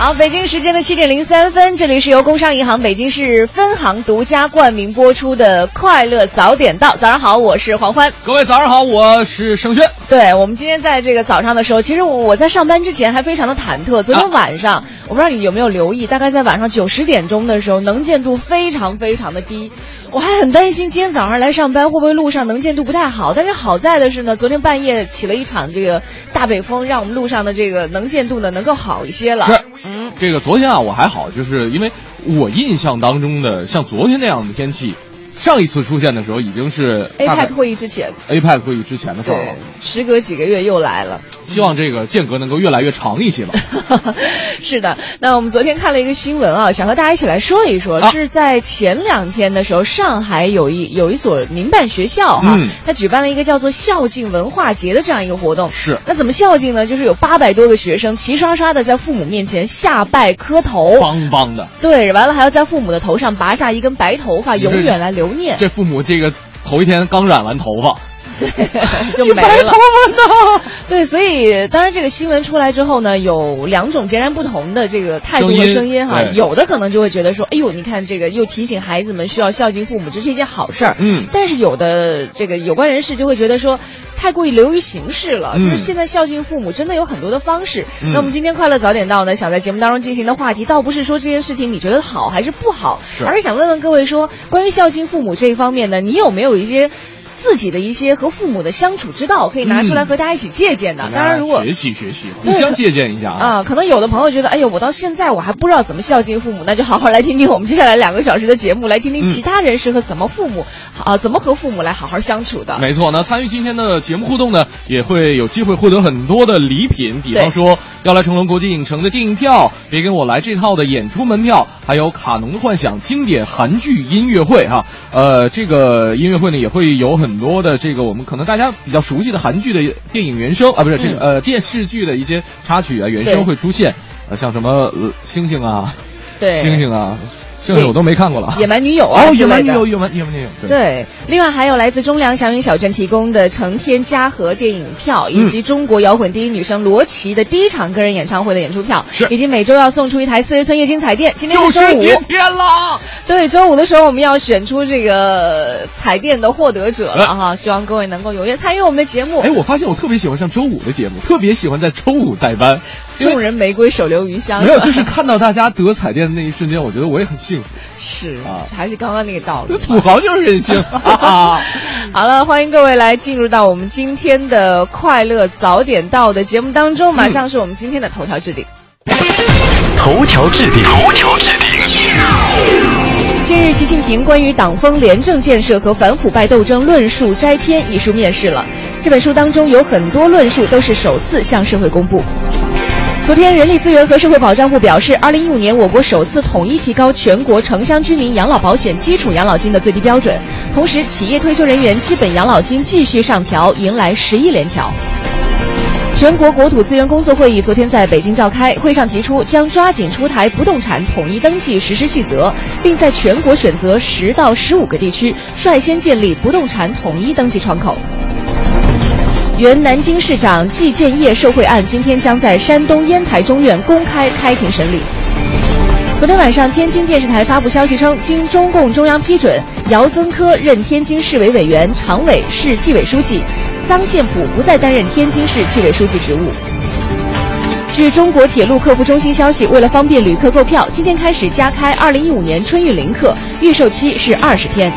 好，北京时间的七点零三分，这里是由工商银行北京市分行独家冠名播出的《快乐早点到》。早上好，我是黄欢。各位早上好，我是盛轩。对我们今天在这个早上的时候，其实我我在上班之前还非常的忐忑。昨天晚上，我不知道你有没有留意，大概在晚上九十点钟的时候，能见度非常非常的低。我还很担心今天早上来上班会不会路上能见度不太好。但是好在的是呢，昨天半夜起了一场这个大北风，让我们路上的这个能见度呢能够好一些了。是，嗯，这个昨天啊我还好，就是因为我印象当中的像昨天那样的天气，上一次出现的时候已经是 APEC 会议之前，APEC 会议之前的事儿了。，时隔几个月又来了。希望这个间隔能够越来越长一些吧。是的，那我们昨天看了一个新闻啊，想和大家一起来说一说，啊是在前两天的时候，上海有一有一所民办学校哈、嗯它举办了一个叫做孝敬文化节的这样一个活动。是那怎么孝敬呢？就是有八百多个学生齐刷刷的在父母面前下拜磕头，邦邦的，对，完了还要在父母的头上拔下一根白头发，永远来留念。这父母这个头一天刚染完头发，就没了。对，所以当然这个新闻出来之后呢，有两种截然不同的这个态度和声音声音哈。有的可能就会觉得说，哎呦，你看这个又提醒孩子们需要孝敬父母，这是一件好事儿。嗯但是有的这个有关人士就会觉得说。太过于流于形式了，嗯就是现在孝敬父母真的有很多的方式。嗯那我们今天快乐早点到呢，想在节目当中进行的话题，倒不是说这件事情你觉得好还是不好，是而是想问问各位说，关于孝敬父母这一方面呢，你有没有一些自己的一些和父母的相处之道，可以拿出来嗯和大家一起借鉴的？当然，如果学习学习，互相借鉴一下啊。啊，可能有的朋友觉得，哎呦，我到现在我还不知道怎么孝敬父母，那就好好来听听我们接下来两个小时的节目，来听听嗯其他人是和怎么父母，啊，怎么和父母来好好相处的。没错，那参与今天的节目互动呢，也会有机会获得很多的礼品，比方说要来成龙国际影城的电影票，别跟我来这套的演出门票，还有卡农的幻想经典韩剧音乐会哈、呃，这个音乐会呢也会有很多的这个我们可能大家比较熟悉的韩剧的电影原声啊，不是这个、呃电视剧的一些插曲啊原声会出现，呃，像什么、呃、星星啊，对。星星啊，剩下我都没看过了。野蛮女友啊野蛮女友，野蛮野蛮女友，对。对，另外还有来自中粮祥云小镇提供的成天嘉禾电影票，以及中国摇滚第一女生罗琦的第一场个人演唱会的演出票，是以及每周要送出一台四十寸液晶彩电。今天是周五，今天了。对，周五的时候我们要选出这个彩电的获得者了哈，希望各位能够踊跃参与我们的节目。哎，我发现我特别喜欢上周五的节目，特别喜欢在周五代班，送人玫瑰，手留余香。没有，就是看到大家得彩电的那一瞬间，我觉得我也很幸福。是啊还是刚刚那个道理。土豪就是任性。哈 哈好了，欢迎各位来进入到我们今天的快乐早点到的节目当中，马上是我们今天的头条置顶。头条置顶，头条置顶。近日，习近平关于党风廉政建设和反腐败斗争论述摘篇一书面世了。这本书当中有很多论述都是首次向社会公布。昨天，人力资源和社会保障部表示，二零一五年我国首次统一提高全国城乡居民养老保险基础养老金的最低标准，同时，企业退休人员基本养老金继续上调，迎来十亿连调。全国国土资源工作会议昨天在北京召开，会上提出将抓紧出台不动产统一登记实施细则，并在全国选择十到十五个地区率先建立不动产统一登记窗口。原南京市长季建业受贿案今天将在山东烟台中院公开开庭审理。昨天晚上，天津电视台发布消息称，经中共中央批准，姚增科任天津市委委员、常委、市纪委书记，臧宪普不再担任天津市纪委书记职务。据中国铁路客服中心消息，为了方便旅客购票，今天开始加开2015年春运临客，预售期是二十天。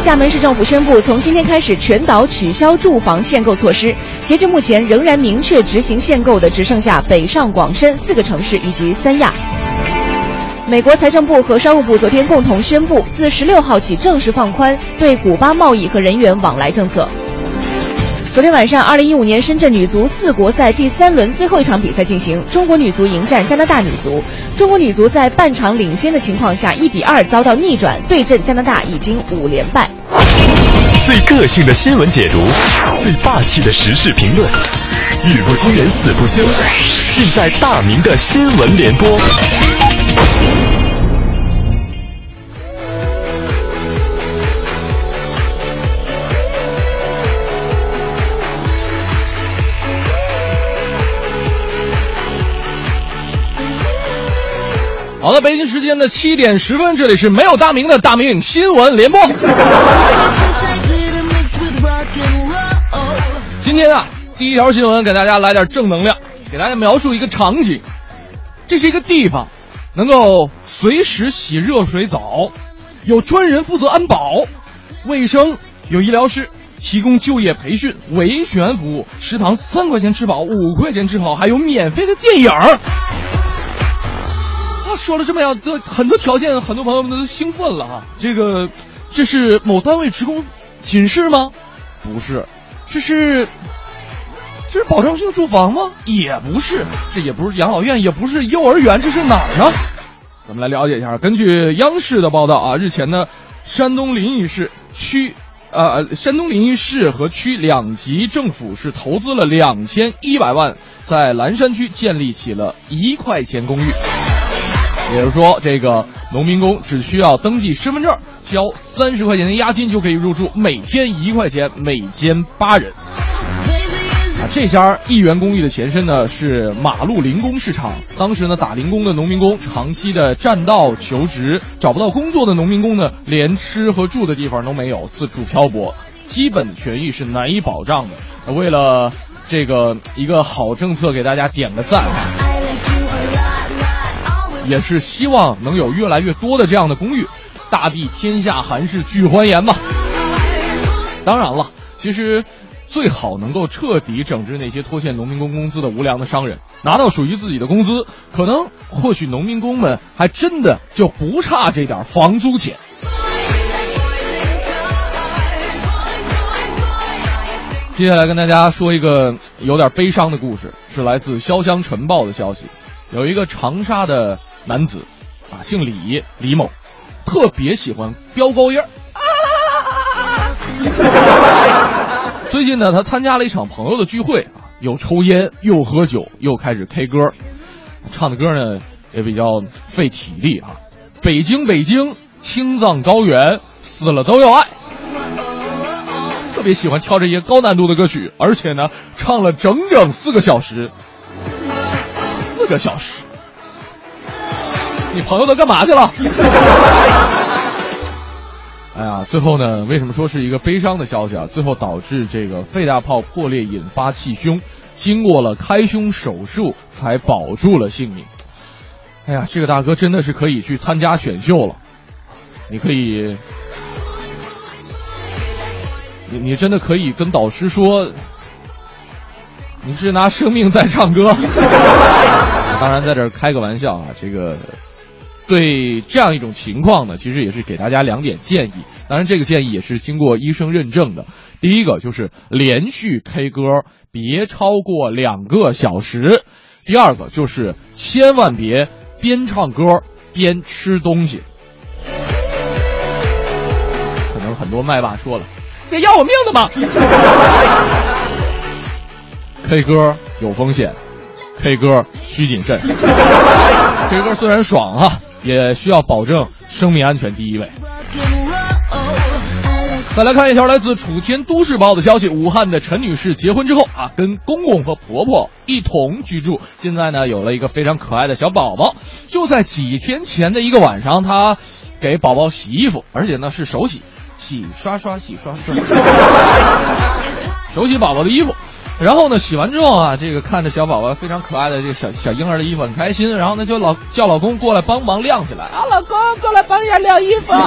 厦门市政府宣布，从今天开始全岛取消住房限购措施。截至目前，仍然明确执行限购的只剩下北上广深四个城市以及三亚。美国财政部和商务部昨天共同宣布，自十六号起正式放宽对古巴贸易和人员往来政策。昨天晚上，二零一五年深圳女足四国赛第三轮最后一场比赛进行，中国女足迎战加拿大女足。中国女足在半场领先的情况下，一比二遭到逆转，对阵加拿大已经五连败。最个性的新闻解读，最霸气的时事评论，语不惊人死不休，尽在大明的新闻联播。好的，北京时间的七点十分，这里是没有大明的大明新闻联播。今天啊，第一条新闻给大家来点正能量，给大家描述一个场景。这是一个地方，能够随时洗热水澡，有专人负责安保，卫生有医疗师提供就业培训、维权服务，食堂三块钱吃饱，五块钱吃好，还有免费的电影儿。啊，说了这么样的很多条件，很多朋友们都兴奋了哈。这个，这是某单位职工寝室吗？不是，这是，这是保障性住房吗？也不是，这也不是养老院，也不是幼儿园，这是哪儿呢？咱们来了解一下。根据央视的报道啊，日前呢，山东临沂市区。呃，山东临沂市和区两级政府是投资了两千一百万，在蓝山区建立起了一块钱公寓。也就是说，这个农民工只需要登记身份证，交三十块钱的押金就可以入住，每天一块钱，每间八人。啊，这家一元公寓的前身呢是马路零工市场。当时呢，打零工的农民工长期的占道求职，找不到工作的农民工呢，连吃和住的地方都没有，四处漂泊，基本权益是难以保障的。为了这个一个好政策，给大家点个赞。也是希望能有越来越多的这样的公寓，大地天下寒士俱欢颜嘛。当然了，其实最好能够彻底整治那些拖欠农民工工资的无良的商人，拿到属于自己的工资，可能或许农民工们还真的就不差这点房租钱。接下来跟大家说一个有点悲伤的故事，是来自《潇湘晨报》的消息。有一个长沙的男子，啊，姓李，李某，特别喜欢飙高音儿。最近呢，他参加了一场朋友的聚会啊，又抽烟又喝酒，又开始 K 歌，唱的歌呢也比较费体力啊。北京，北京，青藏高原，死了都要爱。特别喜欢跳这些高难度的歌曲，而且呢，唱了整整四个小时。四个小时，你朋友都干嘛去了？哎呀，最后呢，为什么说是一个悲伤的消息啊？最后导致这个肺大泡破裂，引发气胸，经过了开胸手术才保住了性命。哎呀，这个大哥真的是可以去参加选秀了，你可以，你你真的可以跟导师说。你是拿生命在唱歌，当然在这开个玩笑啊。这个对这样一种情况呢，其实也是给大家两点建议。当然，这个建议也是经过医生认证的。第一个就是连续 K 歌别超过两个小时；第二个就是千万别边唱歌边吃东西。可能很多麦霸说了，别要我命的吧。K 歌有风险，K 歌需谨慎。K 歌虽然爽哈，也需要保证生命安全第一位。再来看一条来自楚天都市报的消息：武汉的陈女士结婚之后啊，跟公公和婆婆一同居住，现在呢有了一个非常可爱的小宝宝。就在几天前的一个晚上，她给宝宝洗衣服，而且呢是手洗，洗刷刷洗刷刷，手洗宝宝的衣服。然后呢，洗完之后啊，这个看着小宝宝非常可爱的这个小小婴儿的衣服很开心，然后呢就老叫老公过来帮忙晾起来啊，老公过来帮一下晾衣服。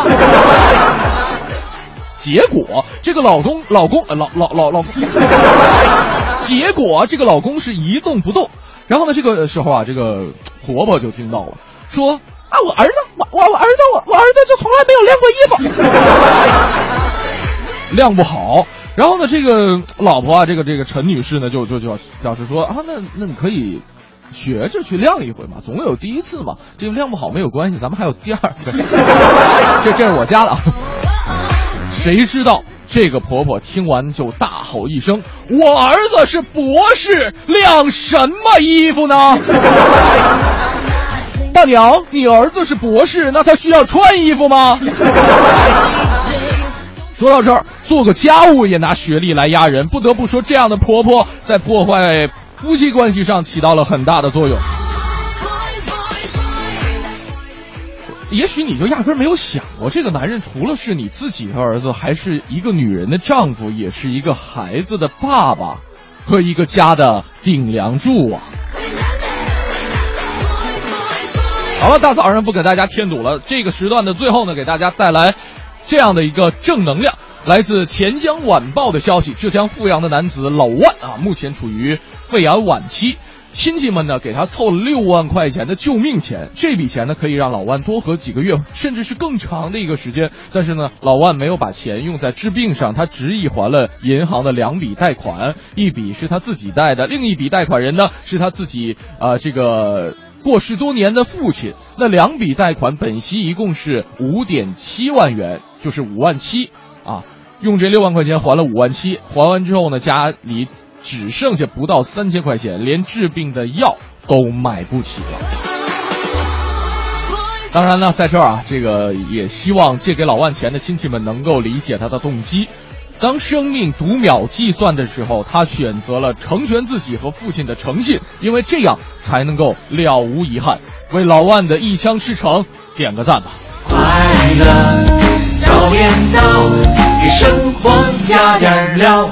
结果这个老公老公呃老老老老，结果这个老公是一动不动。然后呢，这个时候啊，这个婆婆就听到了，说啊，我儿子，我我我儿子，我我儿子就从来没有晾过衣服，晾不好。然后呢，这个老婆啊，这个这个陈女士呢，就就就表示说啊，那那你可以学着去晾一回嘛，总有第一次嘛，这个晾不好没有关系，咱们还有第二次。这这是我家的啊。谁知道这个婆婆听完就大吼一声：“我儿子是博士，晾什么衣服呢？” 大娘，你儿子是博士，那他需要穿衣服吗？说到这儿，做个家务也拿学历来压人，不得不说，这样的婆婆在破坏夫妻关系上起到了很大的作用。也许你就压根没有想过，这个男人除了是你自己的儿子，还是一个女人的丈夫，也是一个孩子的爸爸，和一个家的顶梁柱啊！好了，大早上不给大家添堵了。这个时段的最后呢，给大家带来这样的一个正能量，来自钱江晚报的消息：浙江富阳的男子老万啊，目前处于肺癌晚期。亲戚们呢给他凑了六万块钱的救命钱，这笔钱呢可以让老万多活几个月，甚至是更长的一个时间。但是呢，老万没有把钱用在治病上，他执意还了银行的两笔贷款，一笔是他自己贷的，另一笔贷款人呢是他自己啊、这个过世多年的父亲。那两笔贷款本息一共是五点七万元，就是五万七啊。用这六万块钱还了五万七，还完之后呢，家里只剩下不到三千块钱，连治病的药都买不起了。当然呢，在这儿啊，这个也希望借给老万钱的亲戚们能够理解他的动机。当生命读秒计算的时候，他选择了成全自己和父亲的诚信，因为这样才能够了无遗憾。为老万的一腔赤诚点个赞吧。快乐早点到，给生活加点料。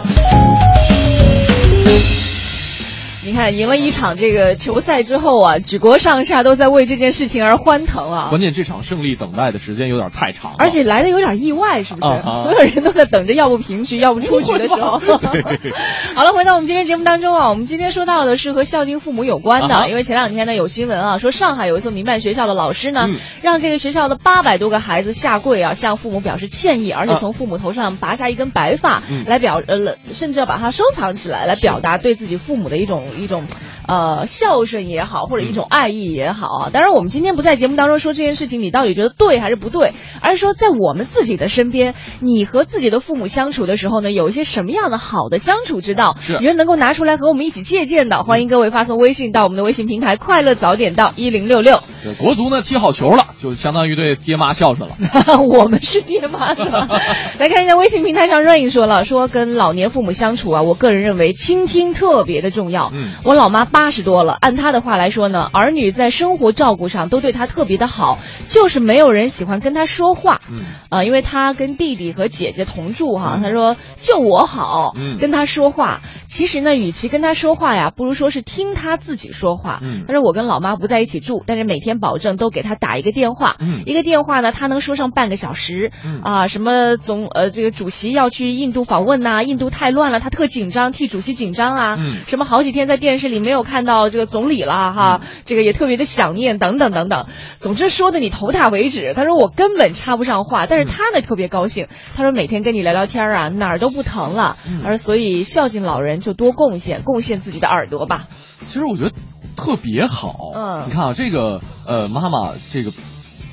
你看，赢了一场这个球赛之后啊，举国上下都在为这件事情而欢腾啊。关键这场胜利等待的时间有点太长了，而且来的有点意外，是不是？啊所有人都在等着，要不平局，要不出局的时候。好了，回到我们今天节目当中啊，我们今天说到的是和孝敬父母有关的，啊因为前两天呢有新闻啊，说上海有一所民办学校的老师呢，嗯。让这个学校的八百多个孩子下跪啊，向父母表示歉意，而且啊。从父母头上拔下一根白发，嗯。来表呃，甚至要把它收藏起来，来表达对自己父母的一种一种。呃，孝顺也好，或者一种爱意也好啊。当然，我们今天不在节目当中说这件事情，你到底觉得对还是不对，而是说在我们自己的身边，你和自己的父母相处的时候呢，有一些什么样的好的相处之道，是你觉得能够拿出来和我们一起借鉴的？欢迎各位发送微信到我们的微信平台“快乐早点到一零六六”。国足呢踢好球了，就相当于对爹妈孝顺了。我们是爹妈的？来看一下微信平台上 Rain 说了，说跟老年父母相处啊，我个人认为倾听特别的重要。嗯我老妈八十多了，按他的话来说呢，儿女在生活照顾上都对他特别的好，就是没有人喜欢跟他说话。嗯啊，因为他跟弟弟和姐姐同住哈，他说就我好，嗯跟他说话。其实呢，与其跟他说话呀，不如说是听他自己说话。嗯她说我跟老妈不在一起住，但是每天保证都给他打一个电话，嗯一个电话呢，他能说上半个小时。嗯啊，什么总呃这个主席要去印度访问呐、印度太乱了，他特紧张，替主席紧张啊。嗯什么好几天在电视里没有看到这个总理了哈，嗯这个也特别的想念等等等等。总之说的你头大为止。他说我根本插不上话，但是他呢特别高兴。他说每天跟你聊聊天啊，哪儿都不疼了。嗯她说所以孝敬老人就多贡献，贡献自己的耳朵吧。其实我觉得特别好。嗯你看啊，这个呃妈妈这个。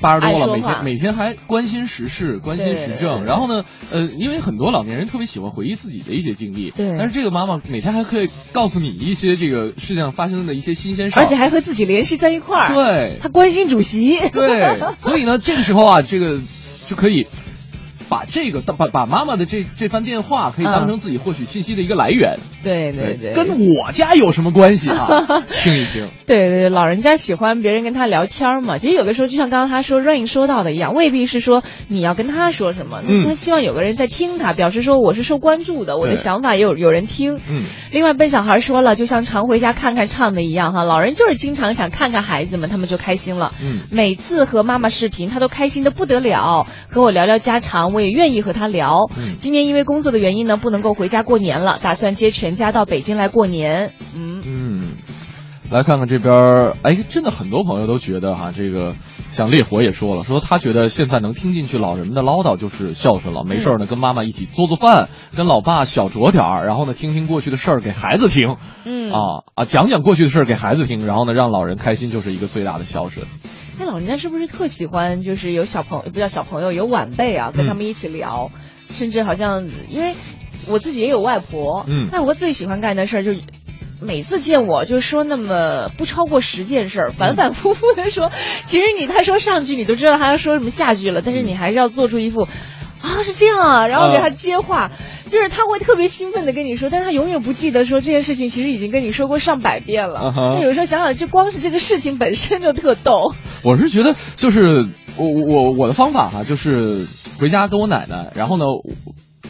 八十多了，每天每天还关心时事，关心时政。然后呢，呃，因为很多老年人特别喜欢回忆自己的一些经历，对但是这个妈妈每天还可以告诉你一些这个世界上发生的一些新鲜事儿，而且还和自己联系在一块儿。对她关心主席。对，所以呢，这个时候啊，这个就可以把这个把把妈妈的这这番电话可以当成自己获取信息的一个来源。对对对，跟我家有什么关系啊？听一听。对对对，老人家喜欢别人跟他聊天嘛。其实有的时候，就像刚刚他说 Rain 说到的一样，未必是说你要跟他说什么，嗯他希望有个人在听他，表示说我是受关注的，我的想法也有有人听。嗯，另外，笨小孩说了，就像常回家看看唱的一样哈，老人就是经常想看看孩子们，他们就开心了。嗯每次和妈妈视频，他都开心的不得了，和我聊聊家常，我也愿意和他聊。嗯今年因为工作的原因呢，不能够回家过年了，打算接全家到北京来过年。嗯，嗯，来看看这边，哎，真的很多朋友都觉得哈，这个像烈火也说了，说他觉得现在能听进去老人们的唠叨就是孝顺了，没事儿呢跟妈妈一起做做饭，跟老爸小酌点儿，然后呢听听过去的事儿给孩子听，嗯啊啊讲讲过去的事儿给孩子听，然后呢让老人开心就是一个最大的孝顺。那老人家是不是特喜欢，就是有小朋友，不叫小朋友，有晚辈啊，跟他们一起聊？甚至好像因为我自己也有外婆，嗯外婆最喜欢干的事儿就是。每次见我就说那么不超过十件事儿，反反复复的说。其实你他说上句你都知道他要说什么下句了，但是你还是要做出一副啊是这样啊，然后给他接话，就是他会特别兴奋的跟你说，但他永远不记得说这件事情其实已经跟你说过上百遍了。那有时候想想，这光是这个事情本身就特逗。我是觉得就是我我我的方法哈、就是回家跟我奶奶，然后呢。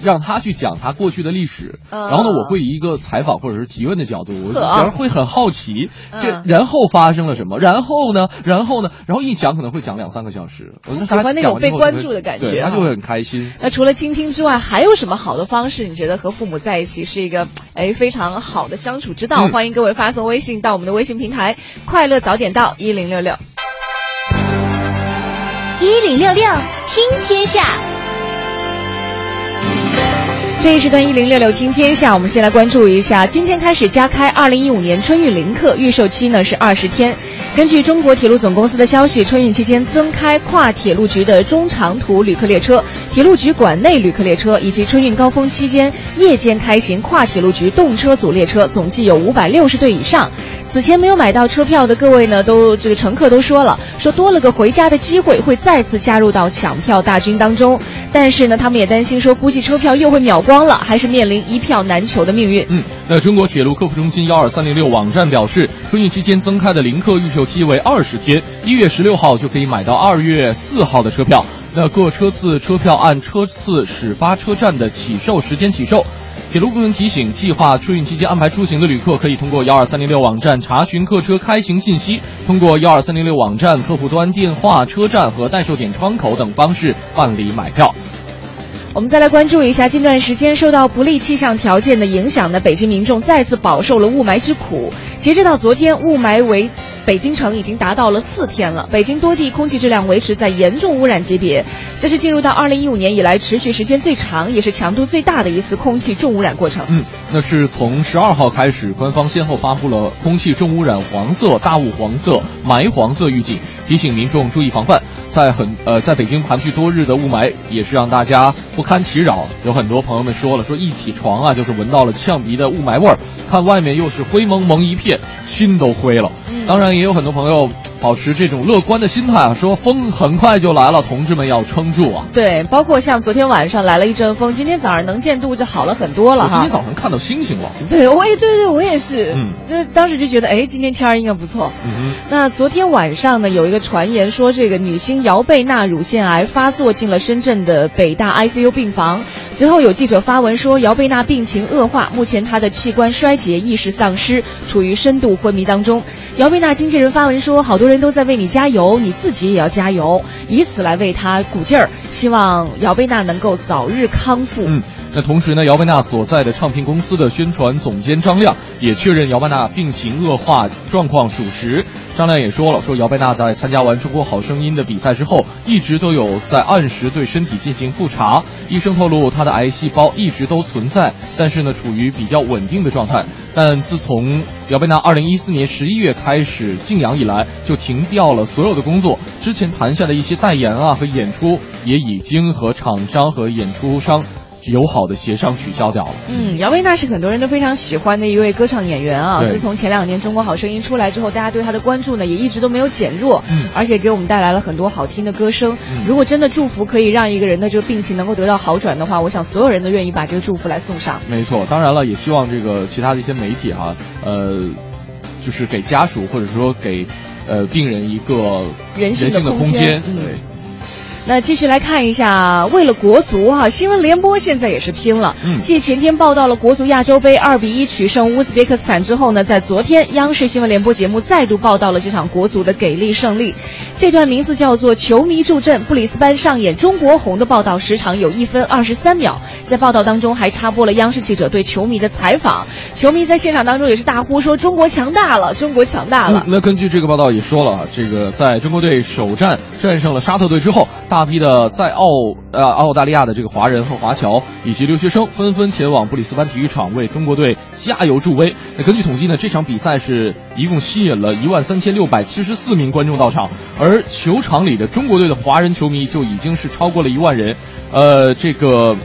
让他去讲他过去的历史，嗯。然后呢，我会以一个采访或者是提问的角度，我呵反而会很好奇，这嗯然后发生了什么，然后呢，然后呢，然后一讲可能会讲两三个小时，我觉得喜欢那种被关注的感觉对，啊她就会很开心。那除了倾听之外，还有什么好的方式？你觉得和父母在一起是一个哎非常好的相处之道？嗯。欢迎各位发送微信到我们的微信平台“快乐早点到一零六六”。一零六六听天下，这一时段一零六六听天下，我们先来关注一下，今天开始加开二零一五年春运临客，预售期呢是二十天。根据中国铁路总公司的消息，春运期间增开跨铁路局的中长途旅客列车、铁路局管内旅客列车，以及春运高峰期间夜间开行跨铁路局动车组列车，总计有五百六十对以上。此前没有买到车票的各位呢，都这个乘客都说了，说多了个回家的机会，会再次加入到抢票大军当中。但是呢，他们也担心说，估计车票又会秒光了，还是面临一票难求的命运。嗯，那中国铁路客服中心幺二三零六网站表示，春运期间增开的临客预售期为二十天，一月十六号就可以买到二月四号的车票。那各车次车票按车次始发车站的起售时间起售。铁路部门提醒，计划春运期间安排出行的旅客，可以通过幺二三零六网站查询客车开行信息，通过幺二三零六网站客户端电话、车站和代售点窗口等方式办理买票。我们再来关注一下，近段时间受到不利气象条件的影响呢，北京民众再次饱受了雾霾之苦。截止到昨天，雾霾为北京城已经达到了四天了，北京多地空气质量维持在严重污染级别，这是进入到二零一五年以来持续时间最长，也是强度最大的一次空气重污染过程。嗯，那是从十二号开始，官方先后发布了空气重污染黄色、大雾黄色、霾黄色预警，提醒民众注意防范。在很呃，在北京盘踞多日的雾霾，也是让大家不堪其扰。有很多朋友们说了，说一起床啊，就是闻到了呛鼻的雾霾味儿，看外面又是灰蒙蒙一片，心都灰了。当然，也有很多朋友保持这种乐观的心态啊，说风很快就来了，同志们要撑住啊。对，包括像昨天晚上来了一阵风，今天早上能见度就好了很多了哈今天。早上看到星星了。对，我也对对，我也是，嗯就是当时就觉得，哎，今天天儿应该不错。嗯那昨天晚上呢，有一个传言说，这个女星姚贝娜乳腺癌发作进了深圳的北大 ICU 病房。随后有记者发文说，姚贝娜病情恶化，目前她的器官衰竭、意识丧失，处于深度昏迷当中。姚贝娜经纪人发文说，好多人都在为你加油，你自己也要加油，以此来为她鼓劲儿，希望姚贝娜能够早日康复。嗯，那同时呢，姚贝娜所在的唱片公司的宣传总监张亮也确认姚贝娜病情恶化状况属实。张亮也说了，说姚贝娜在参加完《中国好声音》的比赛之后，一直都有在按时对身体进行复查。医生透露，她的癌细胞一直都存在，但是呢，处于比较稳定的状态。但自从姚贝娜2014年11月开始静养以来，就停掉了所有的工作。之前谈下的一些代言啊和演出，也已经和厂商和演出商友好的协商取消掉了。嗯，姚贝娜是很多人都非常喜欢的一位歌唱演员啊。对自从前两年《中国好声音》出来之后，大家对她的关注呢也一直都没有减弱，嗯而且给我们带来了很多好听的歌声。嗯如果真的祝福可以让一个人的这个病情能够得到好转的话，我想所有人都愿意把这个祝福来送上。没错，当然了，也希望这个其他的一些媒体哈、呃，就是给家属或者说给呃病人一个人性的的空间对。那继续来看一下，为了国足哈、新闻联播现在也是拼了。嗯继前天报道了国足亚洲杯二比一取胜乌兹别克斯坦之后呢，在昨天央视新闻联播节目再度报道了这场国足的给力胜利。这段名字叫做“球迷助阵”，布里斯班上演中国红的报道时长有一分二十三秒。在报道当中还插播了央视记者对球迷的采访，球迷在现场当中也是大呼说：“中国强大了，中国强大了。嗯，那根据这个报道也说了啊，这个在中国队首战战胜了沙特队之后，大大批的在澳呃澳大利亚的这个华人和华侨以及留学生纷纷前往布里斯班体育场为中国队加油助威。那根据统计呢，这场比赛是一共吸引了一万三千六百七十四名观众到场，而球场里的中国队的华人球迷就已经是超过了一万人。呃，这个。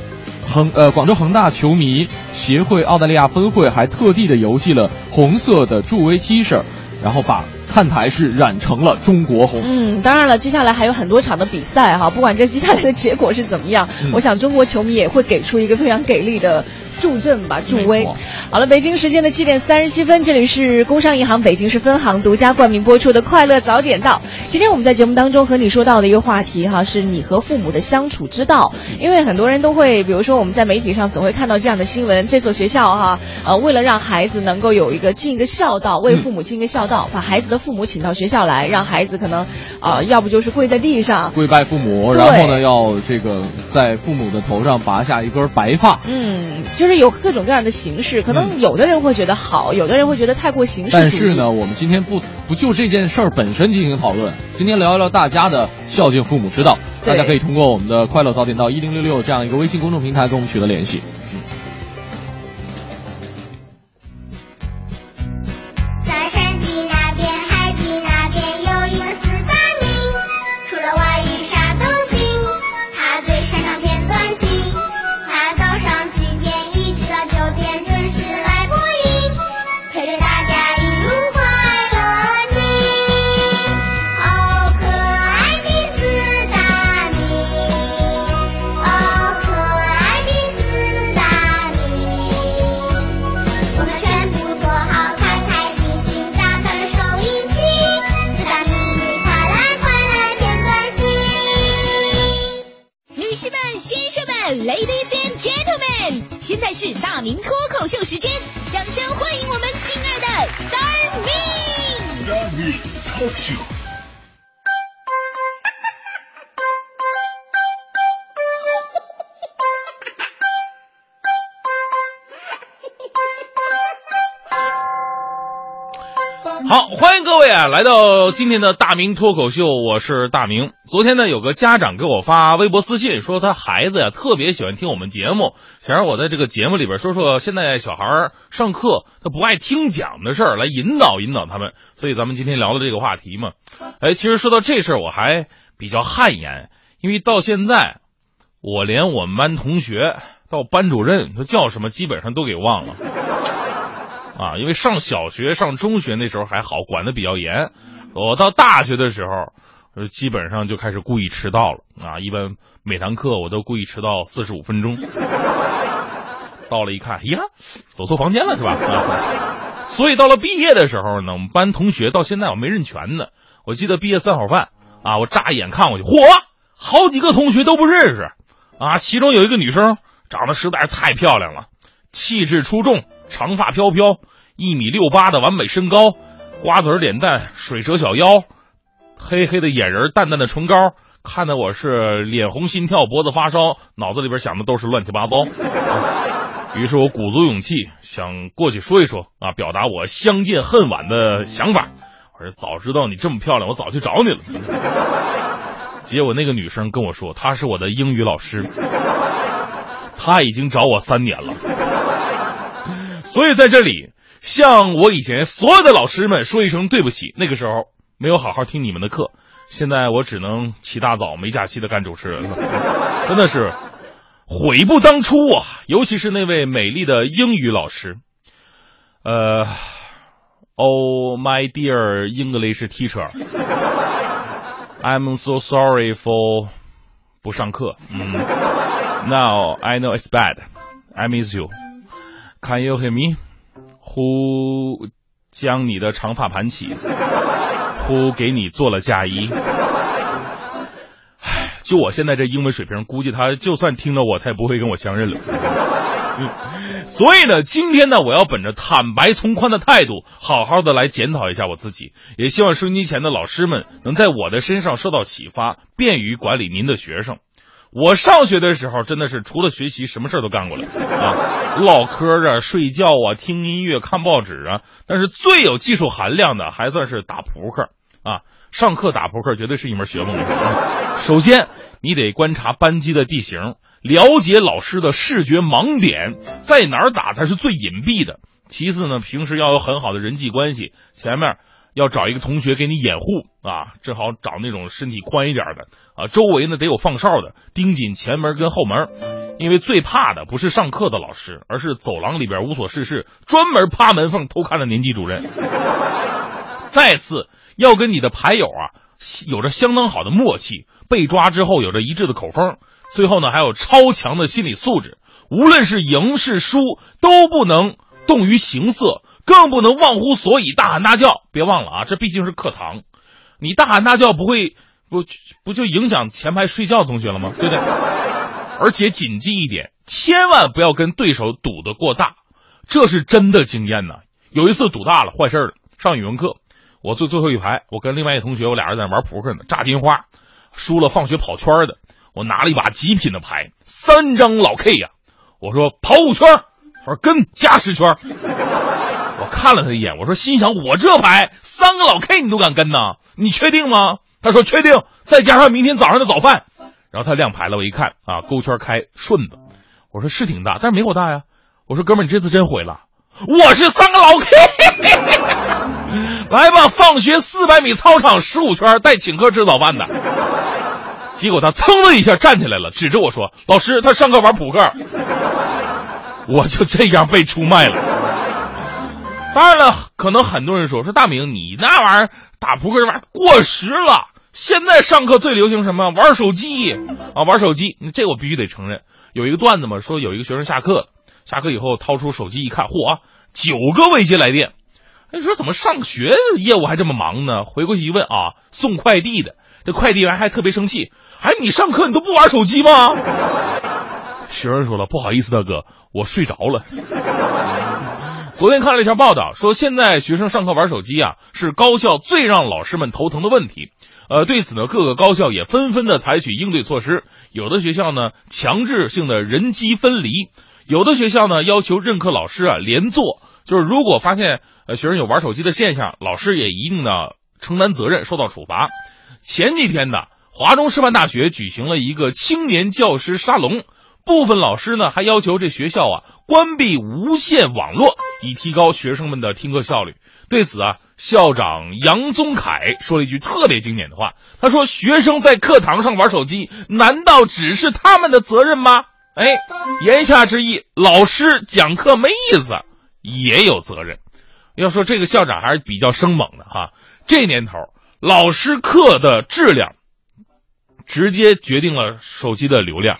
恒呃广州恒大球迷协会澳大利亚分会还特地的邮寄了红色的助威 T 恤，然后把看台是染成了中国红。嗯，当然了，接下来还有很多场的比赛哈，不管这接下来的结果是怎么样，嗯我想中国球迷也会给出一个非常给力的助阵吧，助威。好了，北京时间的七点三十七分，这里是工商银行北京市分行独家冠名播出的《快乐早点到》。今天我们在节目当中和你说到的一个话题哈，是你和父母的相处之道。因为很多人都会，比如说我们在媒体上总会看到这样的新闻，这所学校哈，呃，为了让孩子能够有一个尽一个孝道，为父母尽一个孝道，把孩子的父母请到学校来，让孩子可能，呃，要不就是跪在地上，跪拜父母，然后呢，要这个在父母的头上拔下一根白发。嗯，就是有各种各样的形式，可能有的人会觉得好，有的人会觉得太过形式。但是呢，我们今天不不就这件事儿本身进行讨论，今天聊一聊大家的孝敬父母之道。大家可以通过我们的快乐早点到一零六六这样一个微信公众平台跟我们取得联系。来到今天的大明脱口秀，我是大明。昨天呢，有个家长给我发微博私信，说他孩子呀特别喜欢听我们节目，想让我在这个节目里边说说现在小孩上课他不爱听讲的事儿，来引导引导他们。所以咱们今天聊的这个话题嘛，哎，其实说到这事儿，我还比较汗颜，因为到现在我连我们班同学到班主任他叫什么，基本上都给忘了。啊，因为上小学、上中学那时候还好，管的比较严。我到大学的时候，基本上就开始故意迟到了啊。一般每堂课我都故意迟到四十五分钟。到了一看，呀，走错房间了是吧？所以到了毕业的时候呢，我们班同学到现在我没认全呢。我记得毕业三好饭啊，我乍一眼看过去，嚯，好几个同学都不认识啊。其中有一个女生长得实在是太漂亮了，气质出众。长发飘飘，一米六八的完美身高，瓜子脸蛋，水蛇小腰，黑黑的眼仁，淡淡的唇膏，看得我是脸红心跳，脖子发烧，脑子里边想的都是乱七八糟。于是我鼓足勇气想过去说一说啊，表达我相见恨晚的想法。我说早知道你这么漂亮，我早去找你了。结果那个女生跟我说，她是我的英语老师，她已经找我三年了。所以在这里，向我以前所有的老师们说一声对不起。那个时候没有好好听你们的课，现在我只能起大早没假期的干主持人了，真的是悔不当初啊！尤其是那位美丽的英语老师，呃，Oh my dear English teacher，I'm so sorry for 不上课。嗯，Now I know it's bad. I miss you. Can you hear me? Who 将你的长发盘起？Who 给你做了嫁衣？唉，就我现在这英文水平，估计他就算听到我，他也不会跟我相认了。嗯，所以呢，今天呢，我要本着坦白从宽的态度，好好的来检讨一下我自己，也希望收音机前的老师们能在我的身上受到启发，便于管理您的学生。我上学的时候真的是除了学习什么事儿都干过了啊，唠嗑啊、睡觉啊、听音乐、看报纸啊，但是最有技术含量的还算是打扑克啊。上课打扑克绝对是一门学问。首先，你得观察班级的地形，了解老师的视觉盲点，在哪儿打才是最隐蔽的。其次呢，平时要有很好的人际关系，前面要找一个同学给你掩护啊，正好找那种身体宽一点的啊，周围呢得有放哨的，盯紧前门跟后门，因为最怕的不是上课的老师，而是走廊里边无所事事，专门趴门缝偷看的年级主任。再次要跟你的牌友啊有着相当好的默契，被抓之后有着一致的口风，最后呢还有超强的心理素质，无论是赢是输都不能动于形色，更不能忘乎所以，大喊大叫。别忘了啊，这毕竟是课堂，你大喊大叫不会不不就影响前排睡觉同学了吗？对不对？而且谨记一点，千万不要跟对手赌得过大，这是真的经验呐。有一次赌大了，坏事了。上语文课，我坐最后一排，我跟另外一同学，我俩人在那玩扑克呢，炸金花，输了放学跑圈的。我拿了一把极品的牌，三张老 K 呀、我说跑五圈，他说跟加十圈。我看了他一眼，我说心想我这牌三个老 K 你都敢跟呐？你确定吗？他说确定，再加上明天早上的早饭。然后他亮牌了，我一看啊，勾圈开顺子。我说是挺大，但是没我大呀。我说哥们，你这次真毁了，我是三个老 K。来吧，放学四百米操场十五圈，带请客吃早饭的。结果他噌的一下站起来了，指着我说：“老师，他上课玩扑克。”我就这样被出卖了。当然了，可能很多人说说大明，你那玩意儿打扑克这玩意儿过时了。现在上课最流行什么？玩手机啊，玩手机。这我必须得承认。有一个段子嘛，说有一个学生下课，下课以后掏出手机一看，嚯，九个未接来电。哎，说怎么上学业务还这么忙呢？回过去一问啊，送快递的。这快递员还特别生气，哎，你上课你都不玩手机吗？学生说了，不好意思，大哥，我睡着了。昨天看了一条报道，说现在学生上课玩手机啊，是高校最让老师们头疼的问题。呃，对此呢，各个高校也纷纷的采取应对措施。有的学校呢，强制性的人机分离；有的学校呢，要求任课老师啊连坐，就是如果发现呃学生有玩手机的现象，老师也一定呢承担责任，受到处罚。前几天呢，华中师范大学举行了一个青年教师沙龙。部分老师呢还要求这学校啊关闭无线网络，以提高学生们的听课效率。对此啊，校长杨宗凯说了一句特别经典的话，他说：“学生在课堂上玩手机，难道只是他们的责任吗？”哎，言下之意，老师讲课没意思，也有责任。要说这个校长还是比较生猛的哈，这年头老师课的质量，直接决定了手机的流量。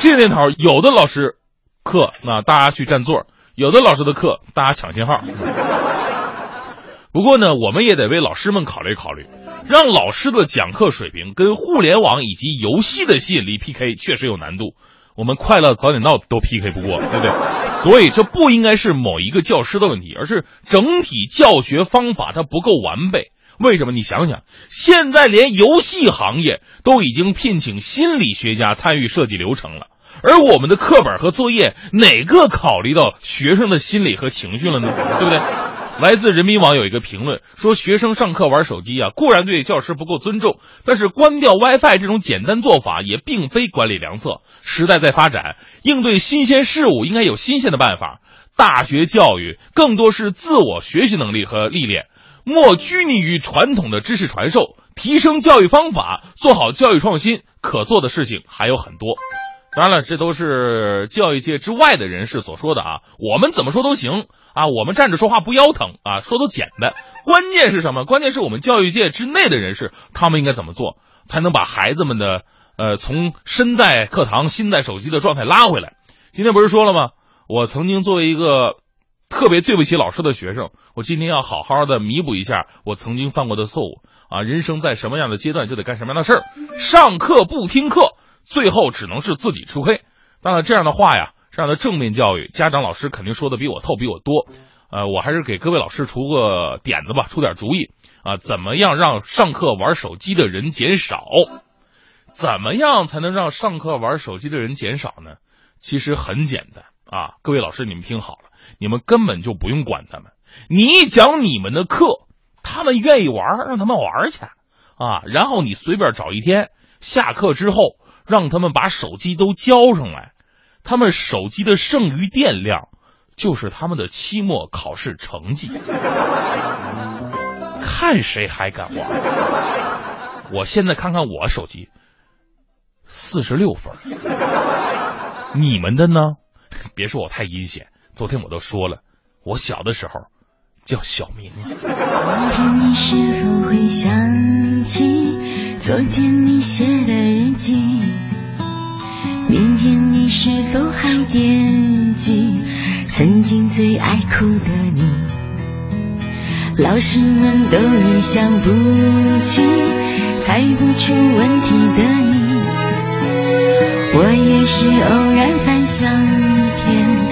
这年头，有的老师课那大家去占座，有的老师的课大家抢信号。不过呢，我们也得为老师们考虑考虑，让老师的讲课水平跟互联网以及游戏的吸引力 PK，确实有难度。我们快乐早点到都 PK 不过，对不对？所以这不应该是某一个教师的问题，而是整体教学方法它不够完备。为什么？你想想，现在连游戏行业都已经聘请心理学家参与设计流程了，而我们的课本和作业哪个考虑到学生的心理和情绪了呢？对不对？来自人民网有一个评论说，学生上课玩手机啊，固然对教师不够尊重，但是关掉 WiFi 这种简单做法也并非管理良策。时代在发展，应对新鲜事物应该有新鲜的办法。大学教育更多是自我学习能力和历练。莫拘泥于传统的知识传授，提升教育方法，做好教育创新，可做的事情还有很多。当然了，这都是教育界之外的人士所说的啊，我们怎么说都行啊，我们站着说话不腰疼啊，说都简单。关键是什么？关键是我们教育界之内的人士，他们应该怎么做，才能把孩子们的呃从身在课堂心在手机的状态拉回来？今天不是说了吗？我曾经作为一个。特别对不起老师的学生，我今天要好好的弥补一下我曾经犯过的错误啊！人生在什么样的阶段就得干什么样的事儿，上课不听课，最后只能是自己吃亏。当然，这样的话呀，这样的正面教育，家长老师肯定说的比我透，比我多。呃，我还是给各位老师出个点子吧，出点主意啊，怎么样让上课玩手机的人减少？怎么样才能让上课玩手机的人减少呢？其实很简单啊，各位老师，你们听好了。你们根本就不用管他们，你讲你们的课，他们愿意玩，让他们玩去啊。然后你随便找一天下课之后，让他们把手机都交上来，他们手机的剩余电量就是他们的期末考试成绩。看谁还敢玩。我现在看看我手机，四十六分。你们的呢？别说我太阴险，昨天我都说了，我小的时候叫小明。明天你是否会想起昨天你写的日记？明天你是否还惦记曾经最爱哭的你？老师们都已想不起猜不出问题的你，我也是偶然翻相片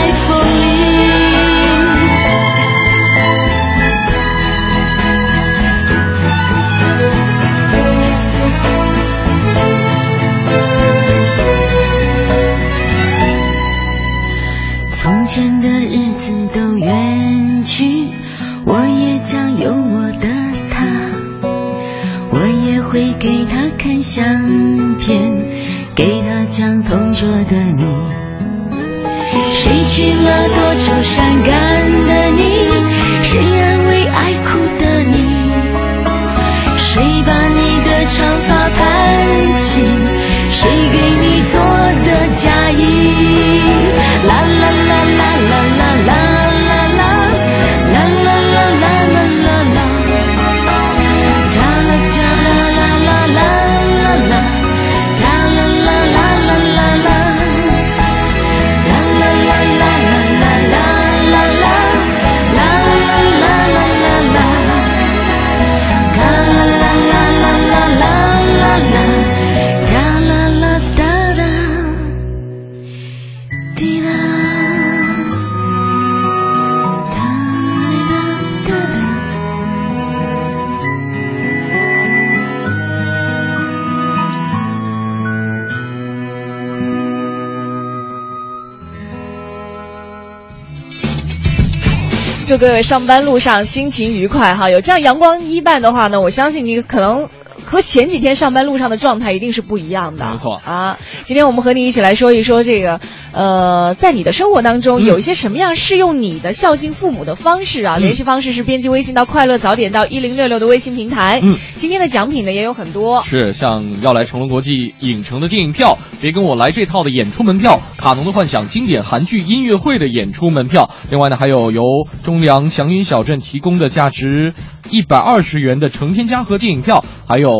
祝各位上班路上心情愉快哈！有这样阳光一伴的话呢，我相信你可能和前几天上班路上的状态一定是不一样的。没错啊！今天我们和你一起来说一说这个，呃，在你的生活当中嗯有一些什么样适用你的孝敬父母的方式啊？嗯联系方式是编辑微信到快乐早点到一零六六的微信平台。嗯，今天的奖品呢也有很多。是像要来成龙国际影城的电影票，别跟我来这套的演出门票，卡农的幻想经典韩剧音乐会的演出门票，另外呢还有由中粮祥云小镇提供的价值一百二十元的成天嘉禾电影票，还有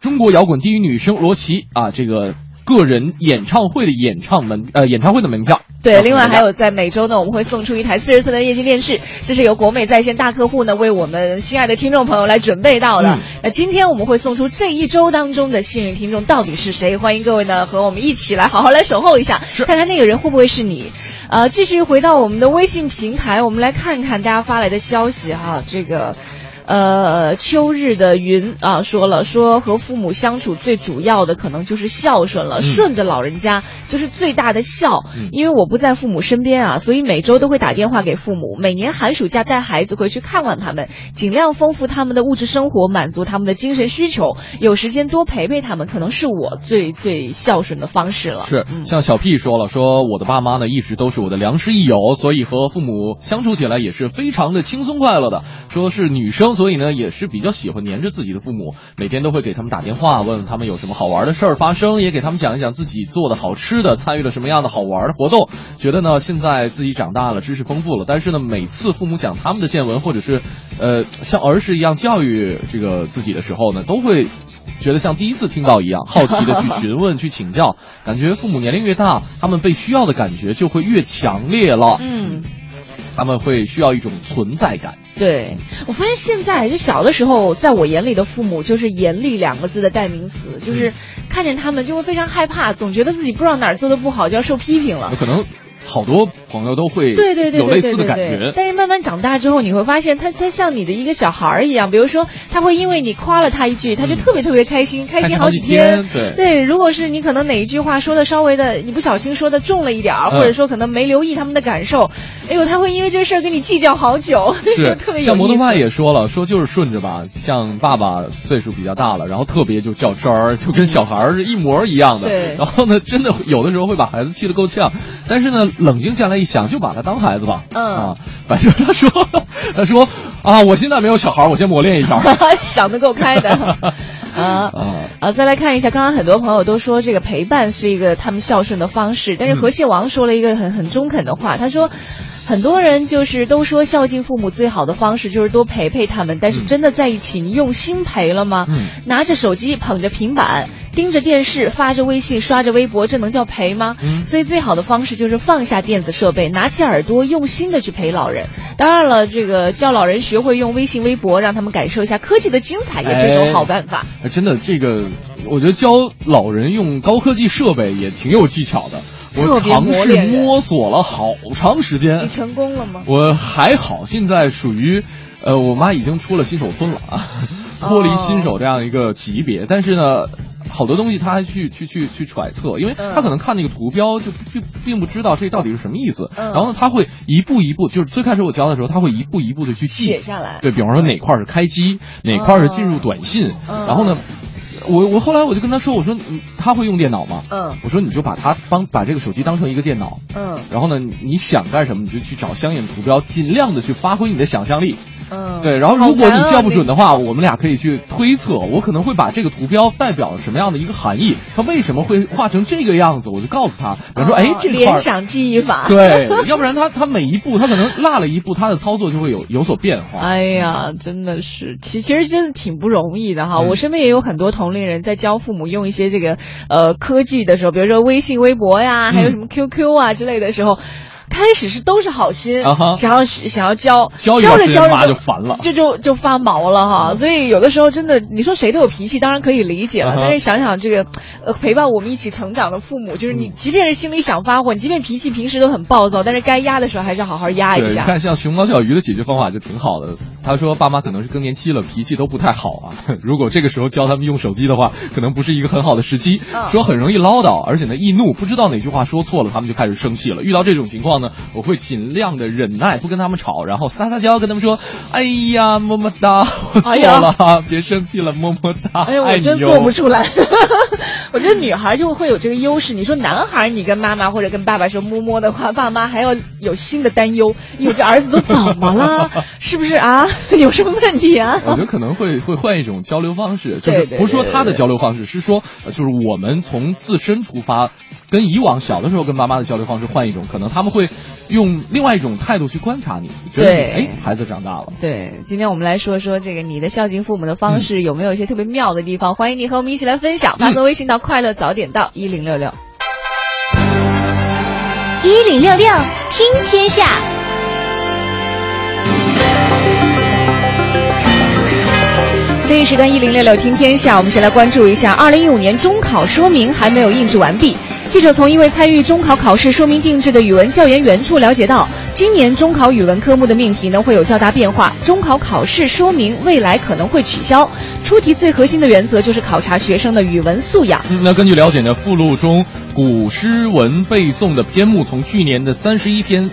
中国摇滚第一女生罗琦啊这个个人演唱会的演唱门呃演唱会的门票。对，另外还有在每周呢，我们会送出一台四十寸的液晶电视，这是由国美在线大客户呢为我们心爱的听众朋友来准备到的。嗯那今天我们会送出这一周当中的幸运听众到底是谁？欢迎各位呢和我们一起来好好来守候一下，看看那个人会不会是你。呃，继续回到我们的微信平台，我们来看看大家发来的消息哈，这个。呃，秋日的云啊说了，说和父母相处最主要的可能就是孝顺了，嗯顺着老人家就是最大的孝。嗯因为我不在父母身边啊，所以每周都会打电话给父母，每年寒暑假带孩子回去看望他们，尽量丰富他们的物质生活，满足他们的精神需求。有时间多陪陪他们，可能是我最最孝顺的方式了。是，像小 P 说了，说我的爸妈呢一直都是我的良师益友，所以和父母相处起来也是非常的轻松快乐的。说是女生，所以呢也是比较喜欢黏着自己的父母，每天都会给他们打电话，问问他们有什么好玩的事儿发生，也给他们讲一讲自己做的好吃的，参与了什么样的好玩的活动。觉得呢现在自己长大了，知识丰富了，但是呢每次父母讲他们的见闻，或者是呃像儿时一样教育这个自己的时候呢，都会。觉得像第一次听到一样，好奇的去询问、去请教，感觉父母年龄越大，他们被需要的感觉就会越强烈了。嗯，他们会需要一种存在感。对，我发现现在就小的时候，在我眼里的父母就是严厉两个字的代名词，就是看见他们就会非常害怕，总觉得自己不知道哪儿做的不好就要受批评了。可能好多朋友都会对对对有类似的感觉。但是慢慢长大之后，你会发现他他像你的一个小孩儿一样，比如说他会因为你夸了他一句，他就特别特别开心，开心好几开心好几天对。如果是你可能哪一句话说的稍微的，你不小心说的重了一点儿，嗯。或者说可能没留意他们的感受，哎呦，他会因为这事儿跟你计较好久，是特别有像摩托意思派也说了，说就是顺着吧，像爸爸岁数比较大了，然后特别就较真儿，就跟小孩儿是一模一样的。对。然后呢，真的有的时候会把孩子气得够呛，但是呢，冷静下来一想，就把他当孩子吧。嗯啊，反正他说，他说啊，我现在没有小孩，我先磨练一下。想得够开的 啊啊！再来看一下，刚刚很多朋友都说这个陪伴是一个他们孝顺的方式，但是和蟹王说了一个很很中肯的话，他说。很多人就是都说孝敬父母最好的方式就是多陪陪他们，但是真的在一起，你用心陪了吗？嗯拿着手机捧着平板，盯着电视，发着微信，刷着微博，这能叫陪吗？嗯所以最好的方式就是放下电子设备，拿起耳朵，用心的去陪老人。当然了，这个教老人学会用微信、微博，让他们感受一下科技的精彩，也是一种好办法。哎真的，这个我觉得教老人用高科技设备也挺有技巧的。我尝试摸索了好长时间你，成功了吗？我还好，现在属于，呃，我妈已经出了新手村了啊，脱离新手这样一个级别。但是呢，好多东西她还去去去去揣测，因为嗯她可能看那个图标就就并不知道这到底是什么意思。嗯然后呢，她会一步一步，就是最开始我教的时候，她会一步一步的去记写下来对比方说哪块是开机，哪块是进入短信，嗯然后呢。我我后来我就跟他说，我说他会用电脑吗？嗯我说你就把他帮把这个手机当成一个电脑，嗯然后呢，你你想干什么你就去找相应的图标，尽量的去发挥你的想象力。嗯，对，然后如果你叫不准的话，我们俩可以去推测，我可能会把这个图标代表了什么样的一个含义，它为什么会画成这个样子，我就告诉他，比如说，哎哦，这。联想记忆法。对，要不然他他每一步他可能落了一步，他的操作就会有有所变化。哎呀，真的是，其其实真的挺不容易的哈。嗯我身边也有很多同龄人在教父母用一些这个呃科技的时候，比如说微信、微博呀，还有嗯什么 QQ 啊之类的时候。开始是都是好心，想要想要教，教着教着就烦了就就就发毛了哈。所以有的时候真的，你说谁都有脾气，当然可以理解了。但是想想这个，呃，陪伴我们一起成长的父母，就是嗯你，即便是心里想发火，你即便脾气平时都很暴躁，但是该压的时候还是好好压，一下。你看像熊猫小鱼的解决方法就挺好的。他说爸妈可能是更年期了，脾气都不太好啊。如果这个时候教他们用手机的话，可能不是一个很好的时机。嗯说很容易唠叨，而且呢易怒，不知道哪句话说错了，他们就开始生气了。遇到这种情况呢，我会尽量的忍耐，不跟他们吵，然后撒撒娇跟他们说：“哎呀，么么哒，我错哎呀别生气了，么么哒。”哎呀，我真做不出来。我觉得女孩就会有这个优势。你说男孩，你跟妈妈或者跟爸爸说么么的话，爸妈还要有新的担忧。你，这儿子都怎么了？是不是啊？有什么问题啊？我觉得可能会会换一种交流方式，就是不是说他的交流方式，是说呃就是我们从自身出发，跟以往小的时候跟妈妈的交流方式换一种，可能他们会用另外一种态度去观察你，觉得哎孩子长大了。对，今天我们来说说这个你的孝敬父母的方式有没有一些特别妙的地方？欢迎你和我们一起来分享，发送微信到“快乐早点到一零六六”。一零六六听天下。这一时段一零六六听天下，我们先来关注一下二零一五年中考说明还没有印制完毕。记者从一位参与中考考试说明定制的语文教研员处了解到，今年中考语文科目的命题呢会有较大变化，中考考试说明未来可能会取消。出题最核心的原则就是考察学生的语文素养。那根据了解呢，附录中古诗文背诵的篇目从去年的三十一篇。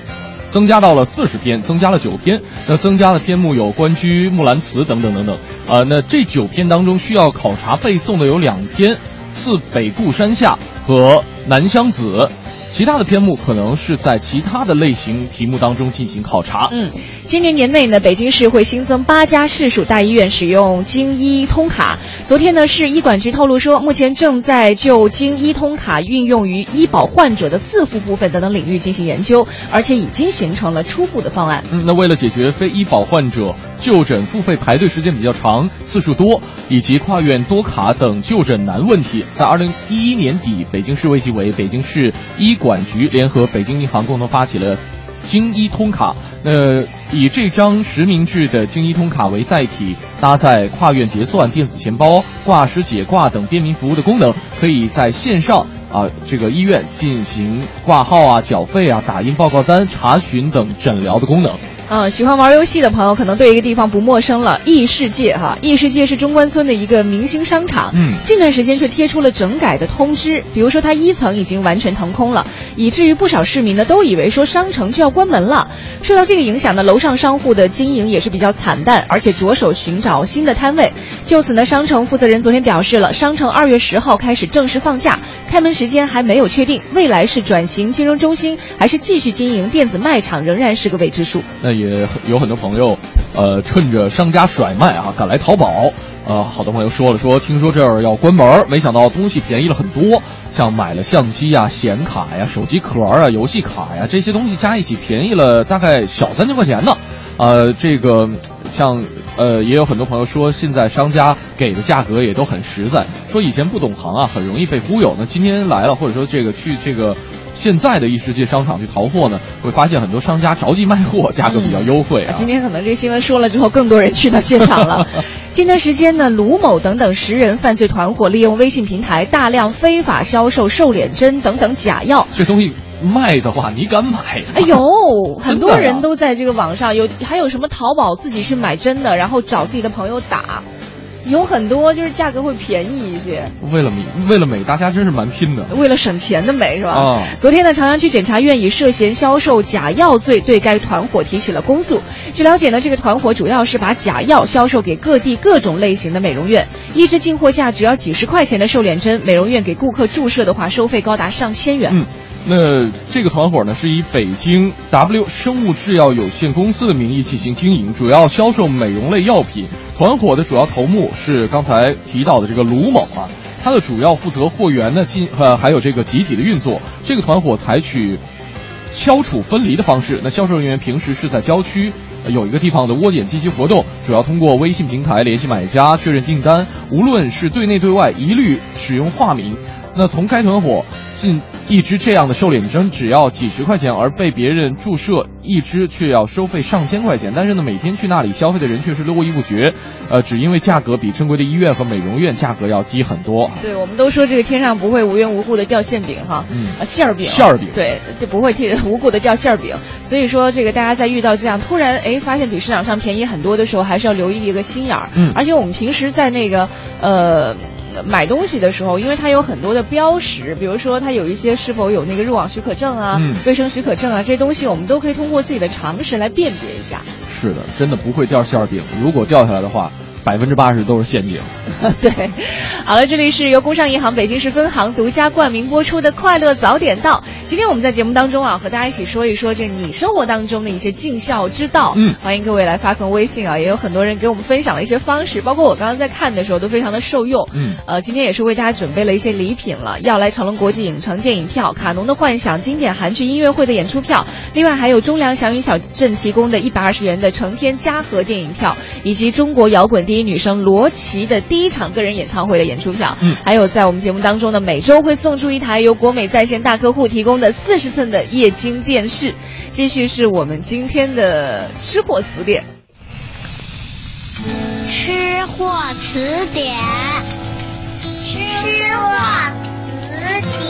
增加到了四十篇，增加了九篇。那增加的篇目有《关雎》《木兰辞》等等等等。呃，那这九篇当中需要考察背诵的有两篇，《自北固山下》和《南乡子》。其他的篇目可能是在其他的类型题目当中进行考察。嗯，今年年内呢，北京市会新增八家市属大医院使用京医通卡。昨天呢，市医管局透露说，目前正在就京医通卡运用于医保患者的自付部分等等领域进行研究，而且已经形成了初步的方案。嗯，那为了解决非医保患者就诊付费排队时间比较长、次数多以及跨院多卡等就诊难问题，在二零一一年底，北京市卫计委、北京市医管局联合北京银行共同发起了京医通卡。那，以这张实名制的京医通卡为载体，搭载跨院结算、电子钱包、挂失解挂等便民服务的功能，可以在线上啊这个医院进行挂号啊、缴费啊、打印报告单、查询等诊疗的功能。嗯，喜欢玩游戏的朋友可能对一个地方不陌生了，异世界哈。异世界是中关村的一个明星商场，嗯近段时间却贴出了整改的通知，比如说它一层已经完全腾空了，以至于不少市民呢都以为说商城就要关门了。受到这个影响呢，楼上商户的经营也是比较惨淡，而且着手寻找新的摊位。就此呢，商城负责人昨天表示了，商城二月十号开始正式放假，开门时间还没有确定，未来是转型金融中心还是继续经营电子卖场，仍然是个未知数。那也也有很多朋友，呃，趁着商家甩卖啊，赶来淘宝。呃，好多朋友说了，说听说这儿要关门，没想到东西便宜了很多，像买了相机呀、显卡呀、手机壳啊、游戏卡呀这些东西加一起便宜了大概小三千块钱呢。呃，这个像呃，也有很多朋友说，现在商家给的价格也都很实在，说以前不懂行啊，很容易被忽悠。那今天来了，或者说这个去这个。现在的异世界商场去淘货呢，会发现很多商家着急卖货，价格比较优惠啊。今天可能这个新闻说了之后，更多人去到现场了。近段时间呢，卢某等等十人犯罪团伙利用微信平台大量非法销售瘦脸针等等假药。这东西卖的话，你敢买？哎呦，很多人都在这个网上有，还有什么淘宝自己去买真的，然后找自己的朋友打。有很多就是价格会便宜一些，为了美，为了美，大家真是蛮拼的。为了省钱的美是吧？啊、昨天呢，朝阳区检察院以涉嫌销售假药罪对该团伙提起了公诉。据了解呢，这个团伙主要是把假药销售给各地各种类型的美容院，一支进货价只要几十块钱的瘦脸针，美容院给顾客注射的话，收费高达上千元。嗯。那这个团伙呢，是以北京 W 生物制药有限公司的名义进行经营，主要销售美容类药品。团伙的主要头目是刚才提到的这个卢某啊，他的主要负责货源呢进呃还有这个集体的运作。这个团伙采取消除分离的方式，那销售人员平时是在郊区有一个地方的窝点进行活动，主要通过微信平台联系买家确认订单，无论是对内对外，一律使用化名。那从该团伙进一支这样的瘦脸针只要几十块钱，而被别人注射一支却要收费上千块钱。但是呢，每天去那里消费的人却是络绎不绝，呃，只因为价格比正规的医院和美容院价格要低很多。对，我们都说这个天上不会无缘无故的掉馅饼哈，嗯，啊馅儿饼，馅儿饼，对，就不会替无故的掉馅儿饼。所以说，这个大家在遇到这样突然哎发现比市场上便宜很多的时候，还是要留意一个心眼儿。嗯，而且我们平时在那个呃。买东西的时候，因为它有很多的标识，比如说它有一些是否有那个入网许可证啊、嗯、卫生许可证啊，这些东西我们都可以通过自己的常识来辨别一下。是的，真的不会掉馅儿饼，如果掉下来的话，百分之八十都是陷阱。对，好了，这里是由工商银行北京市分行独家冠名播出的《快乐早点到》。今天我们在节目当中啊，和大家一起说一说这你生活当中的一些尽孝之道。嗯，欢迎各位来发送微信啊，也有很多人给我们分享了一些方式，包括我刚刚在看的时候都非常的受用。嗯，呃，今天也是为大家准备了一些礼品了，要来成龙国际影城电影票、卡农的幻想经典韩剧音乐会的演出票，另外还有中粮祥云小镇提供的一百二十元的成天嘉禾电影票，以及中国摇滚第一女生罗琦的第一场个人演唱会的演出票。嗯，还有在我们节目当中呢，每周会送出一台由国美在线大客户提供的四十寸的液晶电视。继续是我们今天的吃货词典。吃货词典，吃货词典。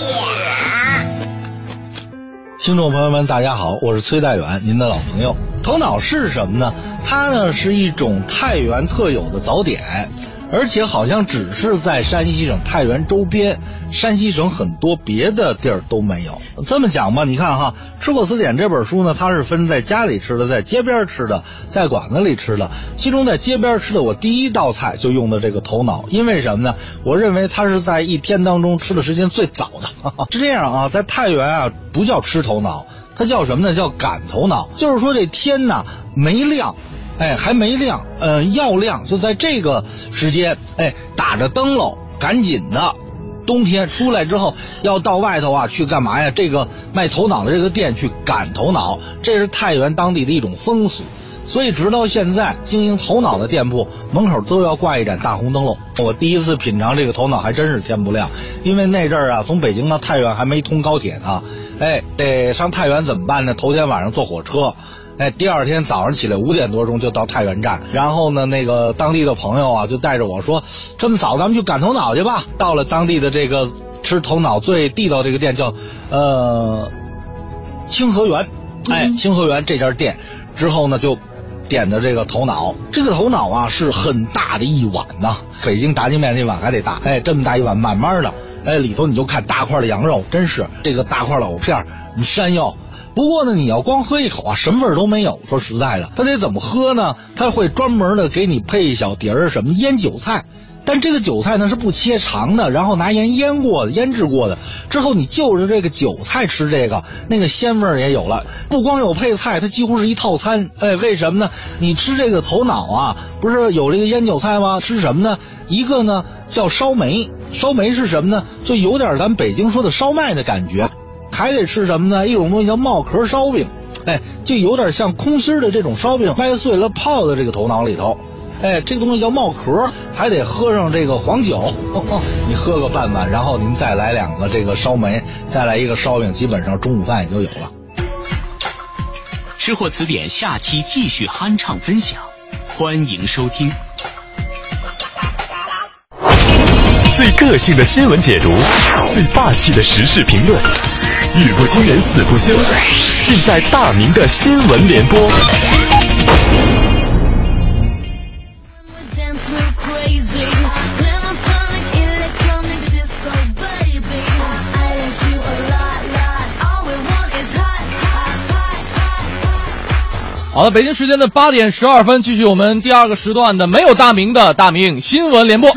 听众朋友们，大家好，我是崔大远，您的老朋友。头脑是什么呢？它呢是一种太原特有的早点，而且好像只是在山西省太原周边，山西省很多别的地儿都没有。这么讲吧，你看哈，《吃货词典》这本书呢，它是分在家里吃的，在街边吃的，在馆子里吃的。其中在街边吃的，我第一道菜就用的这个头脑，因为什么呢？我认为它是在一天当中吃的时间最早的。是这样啊，在太原啊，不叫吃头脑，它叫什么呢？叫赶头脑，就是说这天呐没亮。哎，还没亮，呃，要亮就在这个时间，哎，打着灯笼，赶紧的。冬天出来之后，要到外头啊去干嘛呀？这个卖头脑的这个店去赶头脑，这是太原当地的一种风俗。所以直到现在，经营头脑的店铺门口都要挂一盏大红灯笼。我第一次品尝这个头脑，还真是天不亮，因为那阵儿啊，从北京到太原还没通高铁呢，哎，得上太原怎么办呢？头天晚上坐火车。哎，第二天早上起来五点多钟就到太原站，然后呢，那个当地的朋友啊就带着我说，这么早咱们去赶头脑去吧。到了当地的这个吃头脑最地道这个店叫呃清河园，哎，清河园这家店之后呢就点的这个头脑，这个头脑啊是很大的一碗呐，北京炸酱面那碗还得大，哎，这么大一碗，慢慢的，哎，里头你就看大块的羊肉，真是这个大块老片山药。不过呢，你要光喝一口啊，什么味儿都没有。说实在的，他得怎么喝呢？他会专门的给你配一小碟儿什么腌韭菜，但这个韭菜呢是不切长的，然后拿盐腌过的、腌制过的。之后你就着这个韭菜吃这个，那个鲜味儿也有了。不光有配菜，它几乎是一套餐。哎，为什么呢？你吃这个头脑啊，不是有这个腌韭菜吗？吃什么呢？一个呢叫烧梅，烧梅是什么呢？就有点咱北京说的烧麦的感觉。还得吃什么呢？一种东西叫帽壳烧饼，哎，就有点像空心的这种烧饼，掰碎了泡在这个头脑里头，哎，这个东西叫帽壳，还得喝上这个黄酒，你喝个半碗，然后您再来两个这个烧梅，再来一个烧饼，基本上中午饭也就有了。吃货词典下期继续酣畅分享，欢迎收听。最个性的新闻解读，最霸气的时事评论。语不惊人死不休，尽在大明的新闻联播。好了，北京时间的八点十二分，继续我们第二个时段的没有大明的大明新闻联播。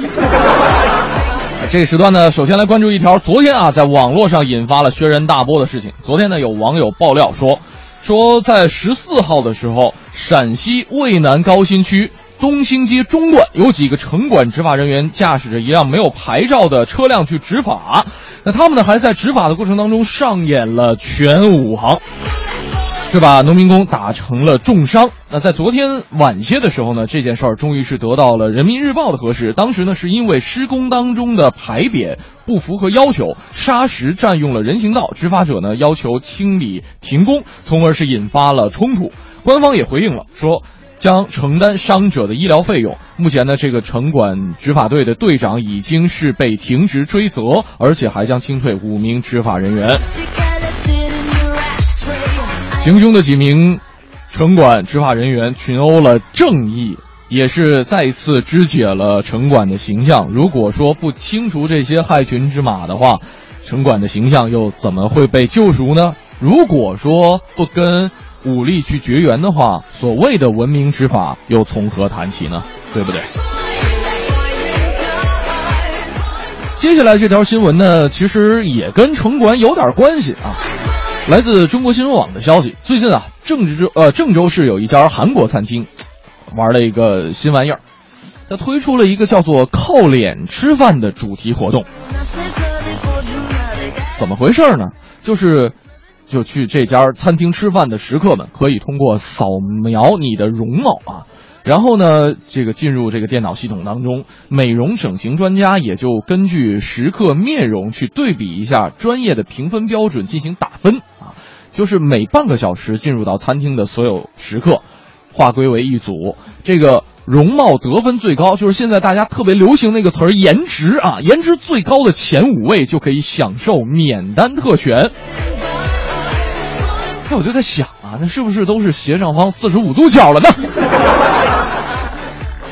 这个时段呢，首先来关注一条昨天啊，在网络上引发了轩然大波的事情。昨天呢，有网友爆料说，说在十四号的时候，陕西渭南高新区东兴街中段有几个城管执法人员驾驶着一辆没有牌照的车辆去执法，那他们呢还在执法的过程当中上演了全武行。是把农民工打成了重伤。那在昨天晚些的时候呢，这件事儿终于是得到了人民日报的核实。当时呢，是因为施工当中的牌匾不符合要求，砂石占用了人行道，执法者呢要求清理停工，从而是引发了冲突。官方也回应了，说将承担伤者的医疗费用。目前呢，这个城管执法队的队长已经是被停职追责，而且还将清退五名执法人员。行凶的几名城管执法人员群殴了正义，也是再一次肢解了城管的形象。如果说不清除这些害群之马的话，城管的形象又怎么会被救赎呢？如果说不跟武力去绝缘的话，所谓的文明执法又从何谈起呢？对不对？接下来这条新闻呢，其实也跟城管有点关系啊。来自中国新闻网的消息，最近啊，郑州呃郑州市有一家韩国餐厅，玩了一个新玩意儿，它推出了一个叫做“靠脸吃饭”的主题活动。怎么回事呢？就是，就去这家餐厅吃饭的食客们可以通过扫描你的容貌啊。然后呢，这个进入这个电脑系统当中，美容整形专家也就根据食客面容去对比一下专业的评分标准进行打分，就是每半个小时进入到餐厅的所有食客，划归为一组，这个容貌得分最高，就是现在大家特别流行那个词儿颜值啊，颜值最高的前五位就可以享受免单特权。哎，我就在想啊，那是不是都是斜上方四十五度角了呢？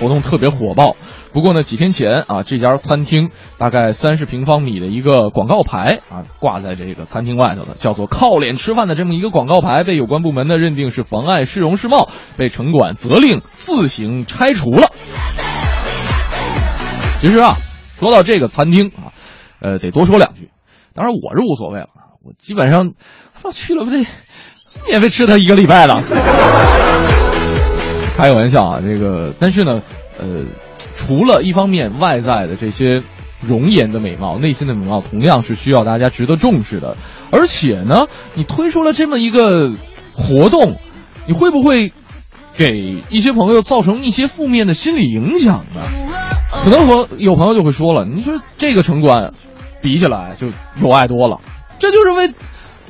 活动特别火爆，不过呢，几天前啊，这家餐厅大概三十平方米的一个广告牌啊，挂在这个餐厅外头的，叫做“靠脸吃饭”的这么一个广告牌，被有关部门呢认定是妨碍市容市貌，被城管责令自行拆除了。其实啊，说到这个餐厅啊，呃，得多说两句。当然我是无所谓了，我基本上我去了不得免费吃他一个礼拜了。开个玩笑啊，这个但是呢，呃，除了一方面外在的这些容颜的美貌，内心的美貌同样是需要大家值得重视的。而且呢，你推出了这么一个活动，你会不会给一些朋友造成一些负面的心理影响呢？可能和有朋友就会说了，你说这个城管比起来就有爱多了，这就是为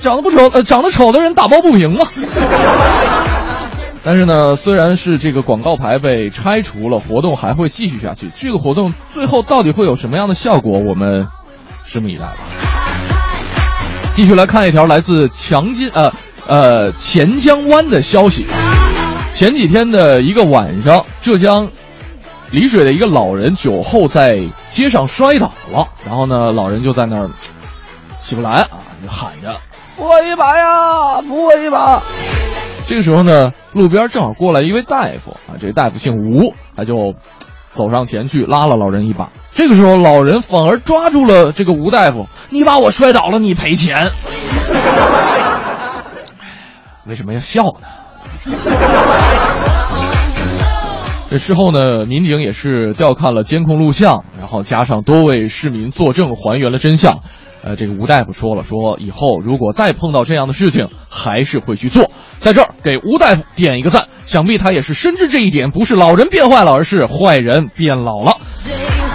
长得不丑呃长得丑的人打抱不平嘛。但是呢，虽然是这个广告牌被拆除了，活动还会继续下去。这个活动最后到底会有什么样的效果，我们拭目以待吧。继续来看一条来自强金呃呃钱江湾的消息。前几天的一个晚上，浙江丽水的一个老人酒后在街上摔倒了，然后呢，老人就在那儿起不来啊，就喊着扶我一把呀，扶我一把。这个时候呢，路边正好过来一位大夫啊，这个大夫姓吴，他就走上前去拉了老人一把。这个时候，老人反而抓住了这个吴大夫：“你把我摔倒了，你赔钱。”为什么要笑呢？这事后呢，民警也是调看了监控录像，然后加上多位市民作证，还原了真相。呃，这个吴大夫说了，说以后如果再碰到这样的事情，还是会去做。在这儿给吴大夫点一个赞，想必他也是深知这一点，不是老人变坏了，而是坏人变老了。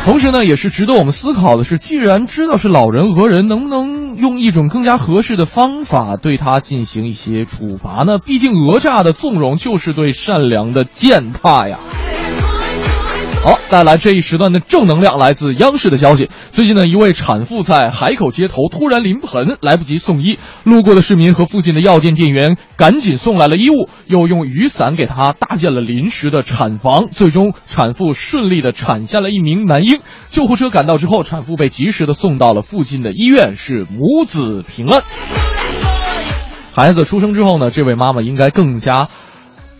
同时呢，也是值得我们思考的是，既然知道是老人讹人，能不能用一种更加合适的方法对他进行一些处罚呢？毕竟讹诈的纵容就是对善良的践踏呀。好，带来这一时段的正能量，来自央视的消息。最近呢，一位产妇在海口街头突然临盆，来不及送医，路过的市民和附近的药店店员赶紧送来了衣物，又用雨伞给她搭建了临时的产房。最终，产妇顺利的产下了一名男婴。救护车赶到之后，产妇被及时的送到了附近的医院，是母子平安。孩子出生之后呢，这位妈妈应该更加。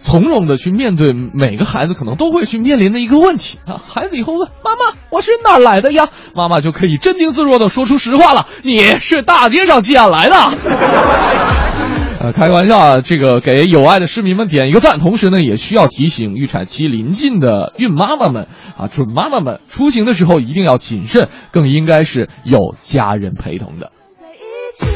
从容的去面对每个孩子可能都会去面临的一个问题啊！孩子以后问妈妈：“我是哪儿来的呀？”妈妈就可以镇定自若的说出实话了：“你是大街上捡来的。”呃，开个玩笑啊，这个给有爱的市民们点一个赞，同时呢，也需要提醒预产期临近的孕妈妈们啊，准妈妈们出行的时候一定要谨慎，更应该是有家人陪同的。在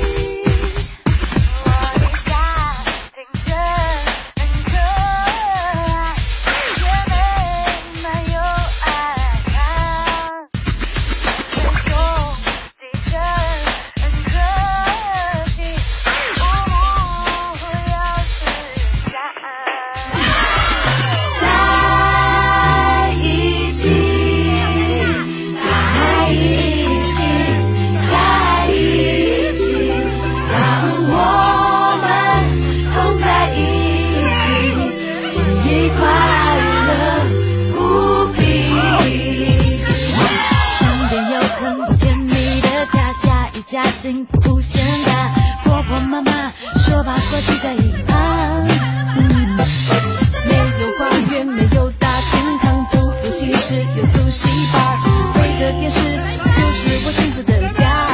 幸福显大。婆婆妈妈说八卦记在一旁。没有花园，没有大厅堂，不复习室有苏西吧，对着电视就是我幸福的家。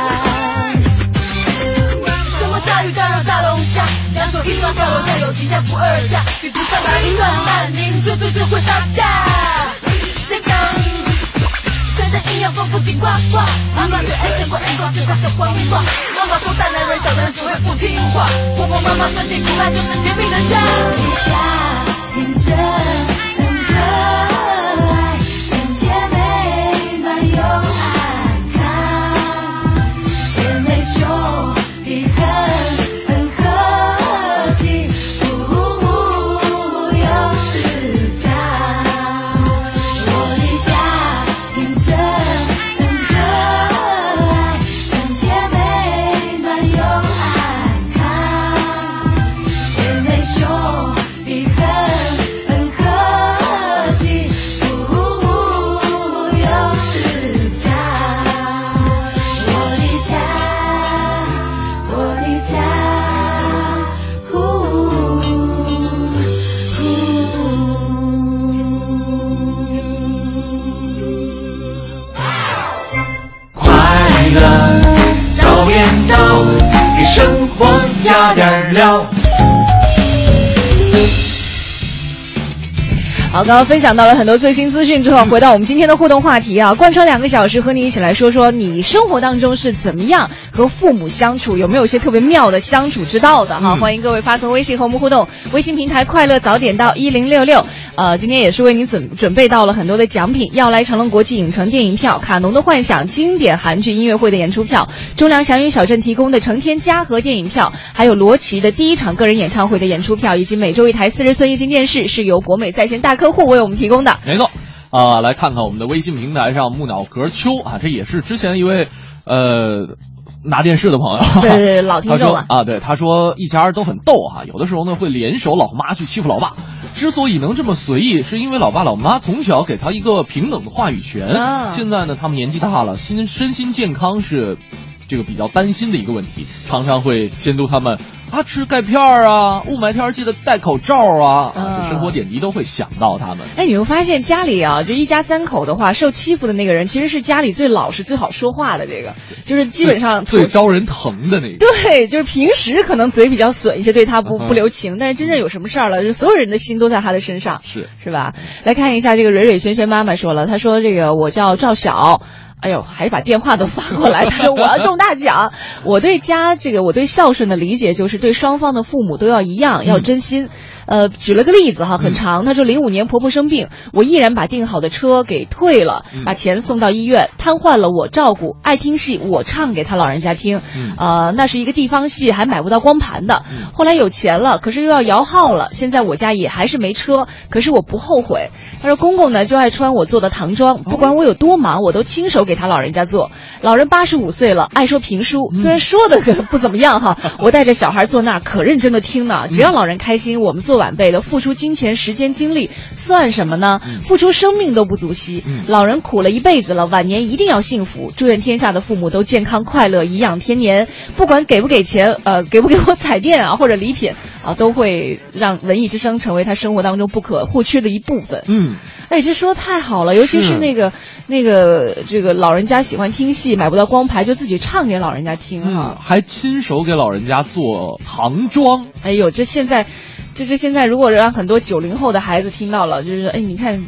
什么大鱼大肉大龙虾，两手一抓跳楼价有几家不二价，比不上哪里乱烂宁最最最会杀价。营养丰富顶呱呱，妈妈却爱见过荧光，最怕小黄瓜。妈妈说大男人小男人只会不听话，婆婆妈妈酸甜苦辣就是甜蜜的家。天真很可爱，好，刚刚分享到了很多最新资讯之后，回到我们今天的互动话题啊，贯穿两个小时，和你一起来说说你生活当中是怎么样和父母相处，有没有一些特别妙的相处之道的哈？欢迎各位发送微信和我们互动，微信平台快乐早点到一零六六。呃，今天也是为您准准备到了很多的奖品，要来成龙国际影城电影票、卡农的幻想经典韩剧音乐会的演出票、中粮祥云小镇提供的成天嘉禾电影票，还有罗琦的第一场个人演唱会的演出票，以及每周一台四十寸液晶电视是由国美在线大客户为我们提供的。没错，啊、来看看我们的微信平台上木脑壳秋啊，这也是之前一位呃拿电视的朋友，对对对 老听他说众了啊，对，他说一家人都很逗哈、有的时候呢会联手老妈去欺负老爸。之所以能这么随意，是因为老爸老妈从小给他一个平等的话语权。啊现在呢，他们年纪大了，心身心健康是这个比较担心的一个问题，常常会监督他们啊吃钙片儿啊，雾霾天记得戴口罩啊，啊这生活点滴都会想到他们。哎，你会发现家里啊，就一家三口的话，受欺负的那个人其实是家里最老实、最好说话的这个，就是基本上最最招人疼的那个。对，就是平时可能嘴比较损一些，对他不不留情，但是真正有什么事儿了，就所有人的心都在他的身上，是是吧？来看一下这个蕊蕊萱萱妈妈说了，她说这个我叫赵晓。哎呦，还是把电话都发过来。他说我要中大奖。我对家这个，我对孝顺的理解就是对双方的父母都要一样，要真心。呃，举了个例子哈，很长。她说零五年婆婆生病，我毅然把订好的车给退了，把钱送到医院，瘫痪了我照顾，爱听戏我唱给她老人家听。呃，那是一个地方戏，还买不到光盘的。后来有钱了，可是又要摇号了。现在我家也还是没车，可是我不后悔。他说公公呢就爱穿我做的唐装，不管我有多忙，我都亲手给他老人家做。老人八十五岁了，爱说评书，虽然说的 不怎么样哈，我带着小孩坐那儿可认真的听呢。只要老人开心，我们做晚辈的付出金钱、时间、精力算什么呢？付出生命都不足惜。老人苦了一辈子了，晚年一定要幸福。祝愿天下的父母都健康快乐，颐养天年。不管给不给钱，呃，给不给我彩电啊或者礼品啊，都会让文艺之声成为他生活当中不可或缺的一部分。嗯，哎，这说的太好了，尤其是是那个那个这个老人家喜欢听戏，买不到光盘，就自己唱给老人家听啊。嗯，还亲手给老人家做唐装。哎呦，这现在，就是现在，如果让很多九零后的孩子听到了，就是哎，你看，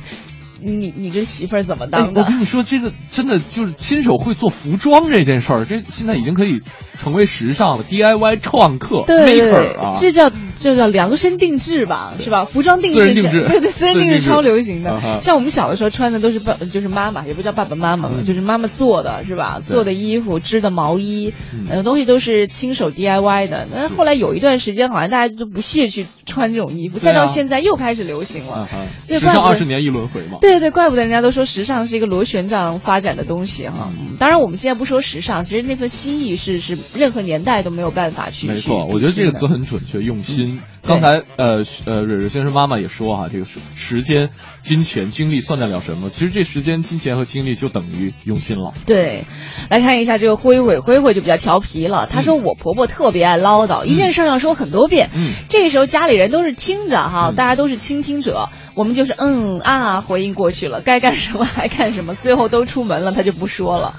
你你这媳妇儿怎么当，的？我跟你说，这个真的就是亲手会做服装这件事儿，这现在已经可以成为时尚的。DIY 创客对对 maker 对啊，，这叫这叫量身定制吧，是吧？服装定制对对，私人定制超流行的啊。像我们小的时候穿的都是爸，就是妈妈，也不叫爸爸妈妈嘛，就是妈妈做的，是吧？做的衣服、织的毛衣，嗯很多东西都是亲手 DIY 的。那后来有一段时间，好像大家都不屑去穿这种衣服，再到现在又开始流行了时尚二十年一轮回嘛。对对对，怪不得人家都说时尚是一个螺旋状发展的东西哈。嗯当然，我们现在不说时尚，其实那份心意是是任何年代都没有办法去。没错，我觉得这个词很准确，用心。对刚才呃呃，蕊蕊先生妈妈也说哈、这个时时间、金钱、精力算得了什么？其实这时间、金钱和精力就等于用心了。对，来看一下这个灰灰，灰灰就比较调皮了。她说我婆婆特别爱唠叨，一件事儿要说很多遍。嗯，这个时候家里人都是听着哈，大家都是倾听者，我们就是嗯啊回应过去了，该干什么还干什么，最后都出门了，她就不说了。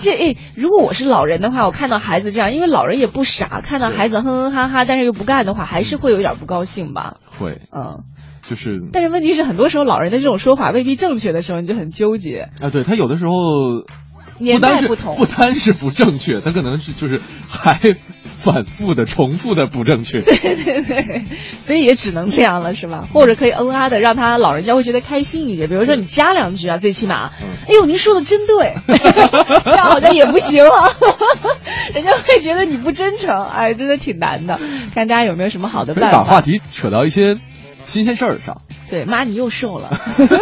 这诶，如果我是老人的话，我看到孩子这样，因为老人也不傻，看到孩子哼哼哈哈，但是又不干的话，还是会有点不高兴吧。会，嗯，就是但是问题是，很多时候老人的这种说法未必正确的时候，你就很纠结。啊，对他有的时候年不单不同不单是不正确，他可能是就是还反复的、重复的不正确。对对对，所以也只能这样了，是吧？或者可以嗯啊的，让他老人家会觉得开心一些。比如说你加两句啊，最起码，哎呦，您说的真对，这样好像也不行啊，人家会觉得你不真诚，哎，真的挺难的。看大家有没有什么好的办法？把话题扯到一些新鲜事儿上。对，妈，你又瘦了，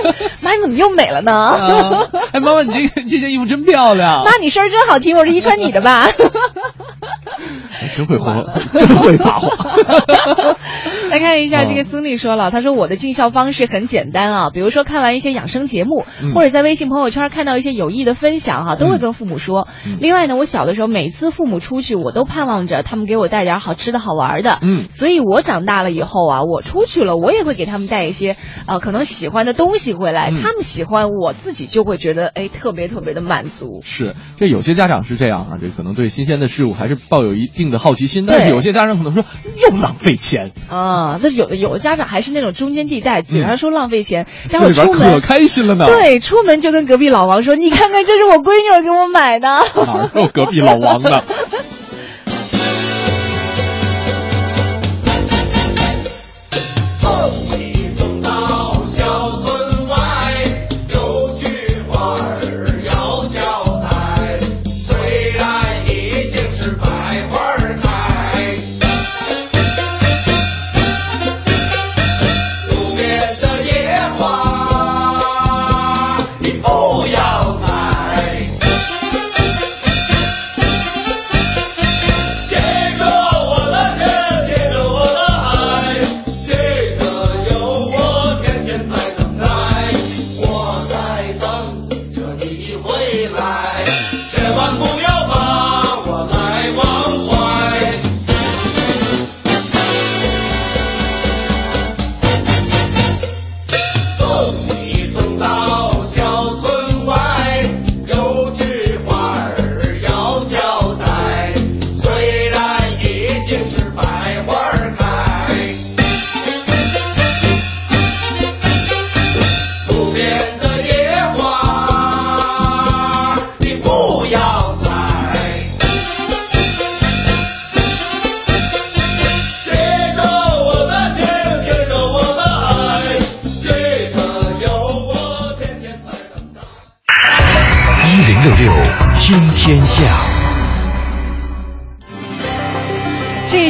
妈，你怎么又美了呢？啊哎，妈妈，你这个这件衣服真漂亮。妈，你声儿真好听，我是遗传你的吧？哎真会说，真会撒谎。来看一下这个曾丽说了，她说我的尽孝方式很简单啊，比如说看完一些养生节目，嗯或者在微信朋友圈看到一些有益的分享哈、都会跟父母说。嗯另外呢，我小的时候每次父母出去，我都盼望着他们给我带点好吃的好玩的。嗯所以我长大了以后啊，我出去了，我也会给他们带一些呃可能喜欢的东西回来，嗯他们喜欢，我自己就会觉得哎特别特别的满足。是，这有些家长是这样啊，这可能对新鲜的事物还是抱有一定的好奇心，但是有些家长可能说又浪费钱，啊，那有的有的家长还是那种中间地带，嘴上说浪费钱，待心里出门开心了呢。，对，出门就跟隔壁老王说：“你看看，这是我闺女儿给我买的。哪儿有隔壁老王的？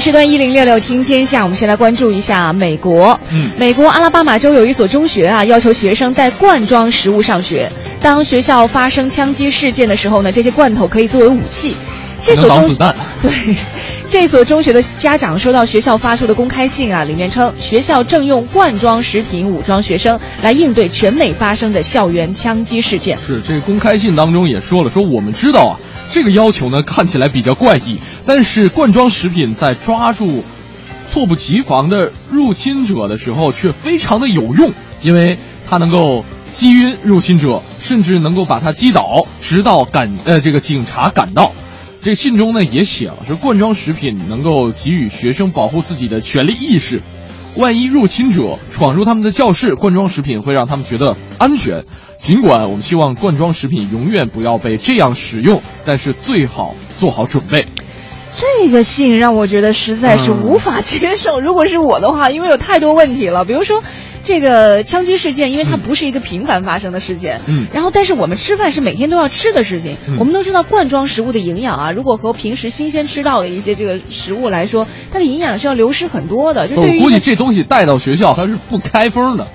时段一零六六听天下，我们先来关注一下美国。嗯美国阿拉巴马州有一所中学啊，要求学生带罐装食物上学。当学校发生枪击事件的时候呢，这些罐头可以作为武器。这所中子弹。对，这所中学的家长收到学校发出的公开信啊，里面称学校正用罐装食品武装学生，来应对全美发生的校园枪击事件。是这个公开信当中也说了，说我们知道啊，这个要求呢看起来比较怪异，但是罐装食品在抓住猝不及防的入侵者的时候却非常的有用，因为它能够击晕入侵者，甚至能够把他击倒，直到赶呃这个警察赶到。这信中呢也写了，说罐装食品能够给予学生保护自己的权利意识。万一入侵者闯入他们的教室，罐装食品会让他们觉得安全。尽管我们希望罐装食品永远不要被这样使用，但是最好做好准备。这个信让我觉得实在是无法接受。如果是我的话，因为有太多问题了，比如说。这个枪击事件，因为它不是一个频繁发生的事件，嗯然后但是我们吃饭是每天都要吃的事情，嗯我们都知道罐装食物的营养啊，如果和平时新鲜吃到的一些这个食物来说，它的营养是要流失很多的。就对于估计这东西带到学校它是不开封的，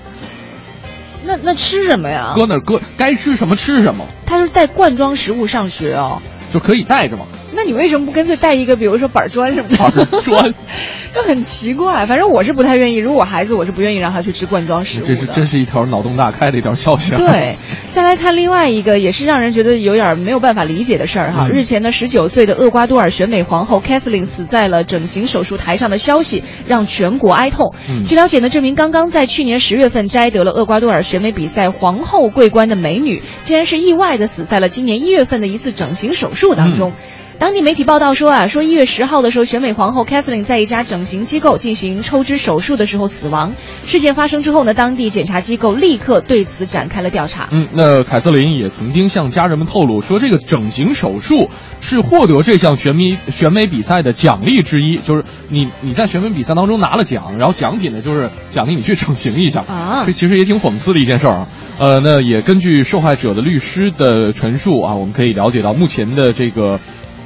那那吃什么呀？搁那搁，该吃什么吃什么，他是带罐装食物上学哦。就可以带着嘛。那你为什么不干脆带一个，比如说板砖什么的？板砖 就很奇怪。反正我是不太愿意，如果我孩子，我是不愿意让他去吃罐装食物。这是真是一条脑洞大开的一条消息啊！对，再来看另外一个也是让人觉得有点没有办法理解的事儿哈。嗯日前呢，十九岁的厄瓜多尔选美皇后 Kathleen 死在了整形手术台上的消息，让全国哀痛。嗯据了解呢，这名刚刚在去年十月份摘得了厄瓜多尔选美比赛皇后桂冠的美女，竟然是意外的死在了今年一月份的一次整形手术当中。当地媒体报道说啊，说一月十号的时候，选美皇后 Kathleen 在一家整形机构进行抽脂手术的时候死亡。事件发生之后呢，当地检察机构立刻对此展开了调查。嗯，那凯瑟琳也曾经向家人们透露说，这个整形手术是获得这项选美选美比赛的奖励之一，就是你你在选美比赛当中拿了奖，然后奖品呢就是奖励你去整形一下啊这其实也挺讽刺的一件事儿啊。呃，那也根据受害者的律师的陈述啊，我们可以了解到目前的这个。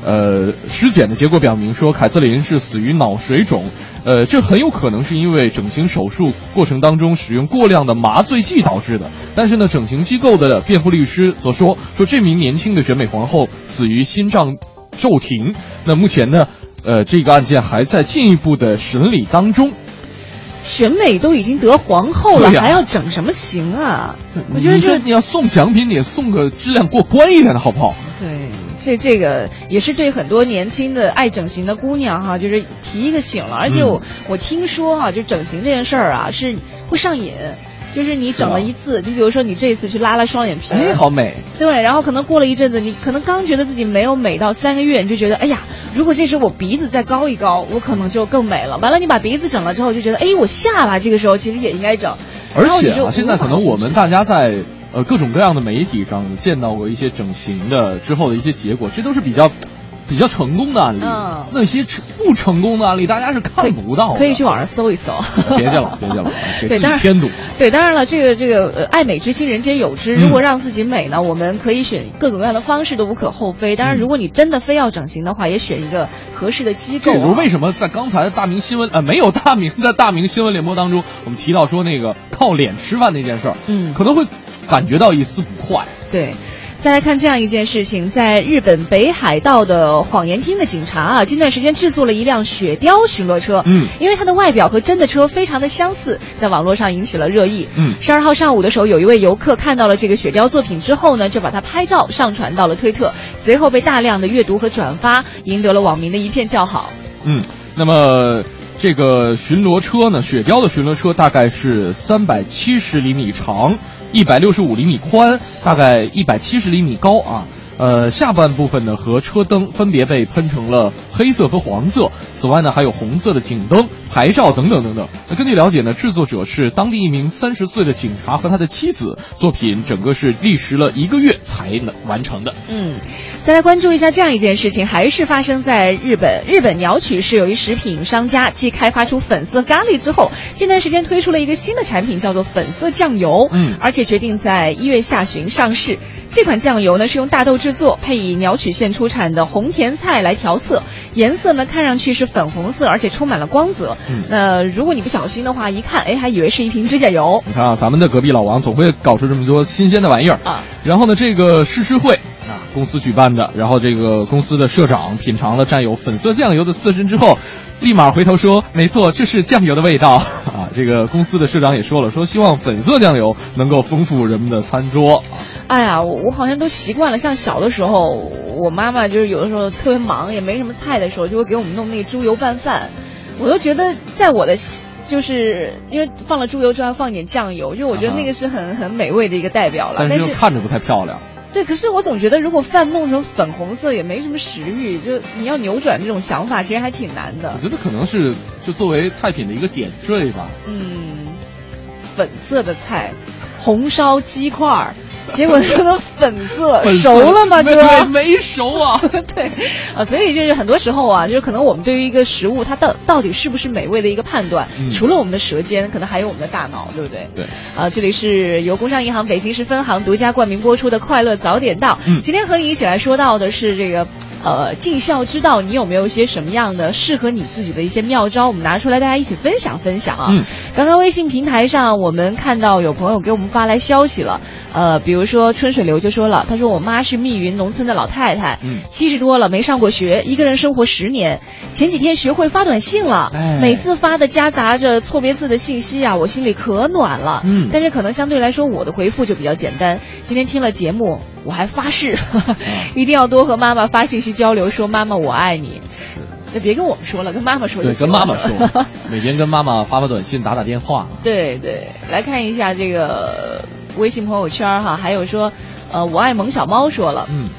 呃，尸检的结果表明说，凯瑟琳是死于脑水肿，呃，这很有可能是因为整形手术过程当中使用过量的麻醉剂导致的。但是呢，整形机构的辩护律师则说，说这名年轻的选美皇后死于心脏骤停。那目前呢，呃，这个案件还在进一步的审理当中。选美都已经得皇后了，还要整什么型啊？我觉得你这说你要送奖品，你也送个质量过关一点的好不好？对，这这个也是对很多年轻的爱整形的姑娘哈，就是提一个醒了。而且我、我听说哈，就整形这件事儿啊，是会上瘾。就是你整了一次，你比如说你这一次去拉了双眼皮，哎，好美。对，然后可能过了一阵子，你可能刚觉得自己没有美到三个月，你就觉得，哎呀，如果这时候我鼻子再高一高，我可能就更美了。完了，你把鼻子整了之后，就觉得，哎，我下巴这个时候其实也应该整。而且啊，现在可能我们大家在呃各种各样的媒体上见到过一些整形的之后的一些结果，这都是比较比较成功的案例。嗯那些成不成功的案例，大家是看不到的。可以去网上搜一搜。别去了，别去了，给对，自当然己添堵。对，当然了，这个这个呃，爱美之心，人皆有之。嗯如果让自己美呢，我们可以选各种各样的方式，都无可厚非。当然，嗯如果你真的非要整形的话，也选一个合适的机构、啊。这也就是为什么在刚才的大明新闻呃没有大明的大明新闻联播当中，我们提到说那个靠脸吃饭那件事儿，嗯可能会感觉到一丝不快。对。再来看这样一件事情，在日本北海道的谎言厅的警察啊，近段时间制作了一辆雪雕巡逻车，嗯因为它的外表和真的车非常的相似，在网络上引起了热议。嗯十二号上午的时候，有一位游客看到了这个雪雕作品之后呢，就把它拍照上传到了推特，随后被大量的阅读和转发，赢得了网民的一片叫好。嗯，那么这个巡逻车呢，雪雕的巡逻车大概是三百七十厘米长，一百六十五厘米宽，大概一百七十厘米高啊。呃，下半部分呢和车灯分别被喷成了黑色和黄色，此外呢还有红色的警灯、牌照等等等等。那根据了解呢，制作者是当地一名三十岁的警察和他的妻子，作品整个是历时了一个月才能完成的。嗯，再来关注一下这样一件事情，还是发生在日本。日本鸟取市有一食品商家，继开发出粉色咖喱之后，近段时间推出了一个新的产品，叫做粉色酱油。嗯而且决定在一月下旬上市。这款酱油呢是用大豆制作，配以鸟取县出产的红甜菜来调色，颜色呢看上去是粉红色，而且充满了光泽。嗯那如果你不小心的话，一看，哎，还以为是一瓶指甲油。你看啊，咱们的隔壁老王总会搞出这么多新鲜的玩意儿啊。然后呢，这个试吃会啊，公司举办的，然后这个公司的社长品尝了蘸有粉色酱油的刺身之后，立马回头说：“没错，这是酱油的味道 啊。”这个公司的社长也说了，说希望粉色酱油能够丰富人们的餐桌。哎呀，我我好像都习惯了。像小的时候，我妈妈就是有的时候特别忙，也没什么菜的时候，就会给我们弄那个猪油拌饭。我都觉得在我的就是因为放了猪油之后还放一点酱油，就我觉得那个是很很美味的一个代表了。但但是看着不太漂亮。对，可是我总觉得如果饭弄成粉红色也没什么食欲，就你要扭转这种想法，其实还挺难的我。觉得可能是就作为菜品的一个点缀吧。嗯，粉色的菜，红烧鸡块儿，结果它的粉色 熟了吗，没哥？没没熟啊。对啊，所以就是很多时候啊，就是可能我们对于一个食物它到到底是不是美味的一个判断，嗯除了我们的舌尖，可能还有我们的大脑，对不对？对。啊，这里是由工商银行北京市分行独家冠名播出的《快乐早点到》。嗯今天和你一起来说到的是这个。呃，尽孝之道，你有没有一些什么样的适合你自己的一些妙招？我们拿出来，大家一起分享分享啊。嗯，刚刚微信平台上，我们看到有朋友给我们发来消息了，呃，比如说春水流就说了，他说我妈是密云农村的老太太，嗯七十多了，没上过学，一个人生活十年，前几天学会发短信了，哎每次发的夹杂着错别字的信息啊，我心里可暖了，嗯但是可能相对来说我的回复就比较简单。今天听了节目，我还发誓，一定要多和妈妈发信息交流，说妈妈我爱你。那别跟我们说了，跟妈妈说就对，跟妈妈说，每天跟妈妈发发短信、打打电话。对对，来看一下这个微信朋友圈哈，还有说，呃，我爱萌小猫说了，嗯，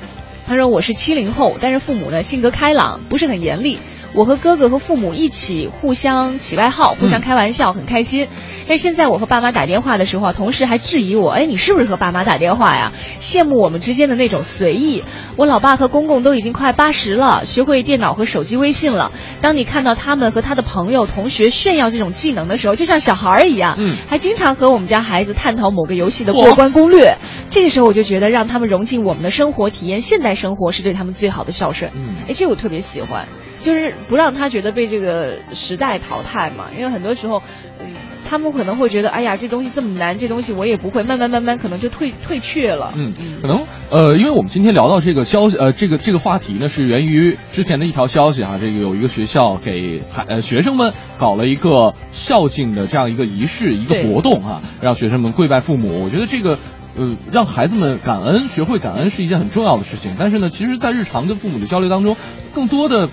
他说我是七零后，但是父母呢性格开朗，不是很严厉。我和哥哥和父母一起互相起外号，互相开玩笑，很开心。但是现在我和爸妈打电话的时候啊，同事还质疑我，哎，你是不是和爸妈打电话呀？羡慕我们之间的那种随意。我老爸和公公都已经快八十了，学会电脑和手机微信了。当你看到他们和他的朋友、同学炫耀这种技能的时候，就像小孩儿一样，嗯还经常和我们家孩子探讨某个游戏的过关攻略。这个时候我就觉得，让他们融进我们的生活，体验现代生活，是对他们最好的孝顺。嗯哎，这我特别喜欢，就是不让他觉得被这个时代淘汰嘛。因为很多时候，嗯，他们可能会觉得，哎呀，这东西这么难，这东西我也不会，慢慢慢慢可能就退退却了。嗯，可能呃，因为我们今天聊到这个消息，呃，这个这个话题呢，是源于之前的一条消息哈、这个有一个学校给孩呃学生们搞了一个孝敬的这样一个仪式，一个活动哈、让学生们跪拜父母。我觉得这个。呃，让孩子们感恩，学会感恩是一件很重要的事情。但是呢，其实，在日常跟父母的交流当中，更多的，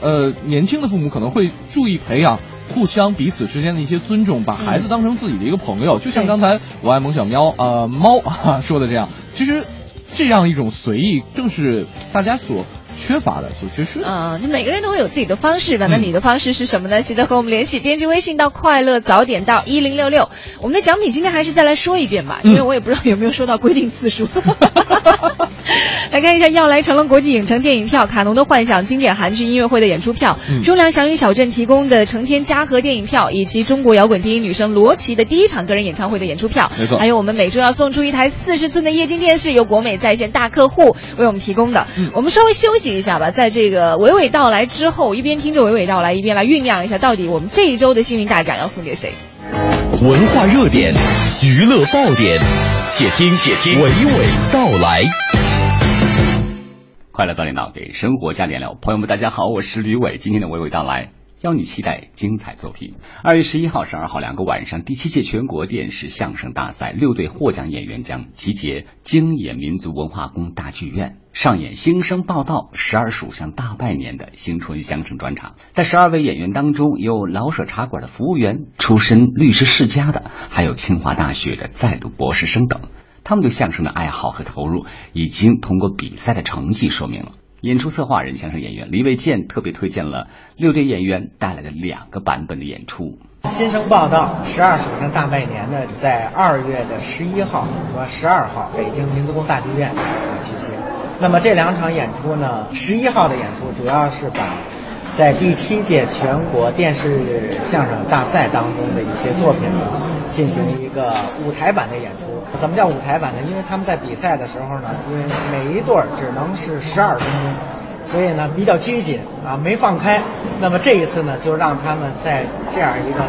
呃，年轻的父母可能会注意培养互相彼此之间的一些尊重，把孩子当成自己的一个朋友。就像刚才我爱萌小喵呃猫啊说的这样，其实这样一种随意，正是大家所缺乏的、所缺失的。啊、就每个人都会有自己的方式吧。那嗯你的方式是什么呢？记得和我们联系，编辑微信到快乐早点到一零六六。我们的奖品今天还是再来说一遍吧，因为嗯我也不知道有没有说到规定次数。来看一下，要来成龙国际影城电影票、卡农的幻想经典韩剧音乐会的演出票、嗯中粮祥云小镇提供的成天嘉禾电影票，以及中国摇滚第一女生罗琦的第一场个人演唱会的演出票。没错还有我们每周要送出一台四十寸的液晶电视，由国美在线大客户为我们提供的。嗯我们稍微休息一下吧，在这个娓娓道来之后，一边听着娓娓道来，一边来酝酿一下，到底我们这一周的幸运大奖要送给谁。文化热点，娱乐爆点，且听且听娓娓道来。快乐早点到，给生活加点料。朋友们，大家好，我是吕伟。今天的娓娓道来，邀你期待精彩作品。二月十一号、十二号两个晚上，第七届全国电视相声大赛六队获奖演员将集结京野民族文化宫大剧院。上演新生报道、十二属相大拜年的新春相声专场。在十二位演员当中，有老舍茶馆的服务员、出身律师世家的，还有清华大学的在读博士生等。他们对相声的爱好和投入，已经通过比赛的成绩说明了。演出策划人、相声演员李卫健特别推荐了六队演员带来的两个版本的演出。新生报道十二属相大拜年呢，在二月的十一号和十二号，北京民族宫大剧院举行。那么这两场演出呢，十一号的演出主要是把在第七届全国电视相声大赛当中的一些作品呢，进行一个舞台版的演出。怎么叫舞台版呢？因为他们在比赛的时候呢，因为每一对儿只能是十二分钟。所以呢比较拘谨啊，没放开。那么这一次呢，就让他们在这样一个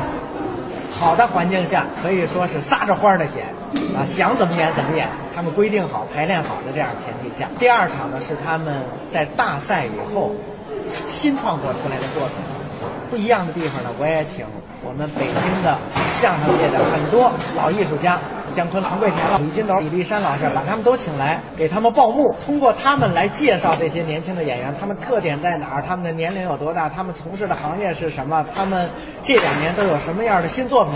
好的环境下，可以说是撒着欢儿的演啊，想怎么演怎么演。他们规定好、排练好的这样前提下，第二场呢是他们在大赛以后新创作出来的作品。不一样的地方呢，我也请我们北京的相声界的很多老艺术家，姜昆、黄桂田、李金斗、李立山老师，把他们都请来，给他们报幕，通过他们来介绍这些年轻的演员，他们特点在哪儿，他们的年龄有多大，他们从事的行业是什么，他们这两年都有什么样的新作品，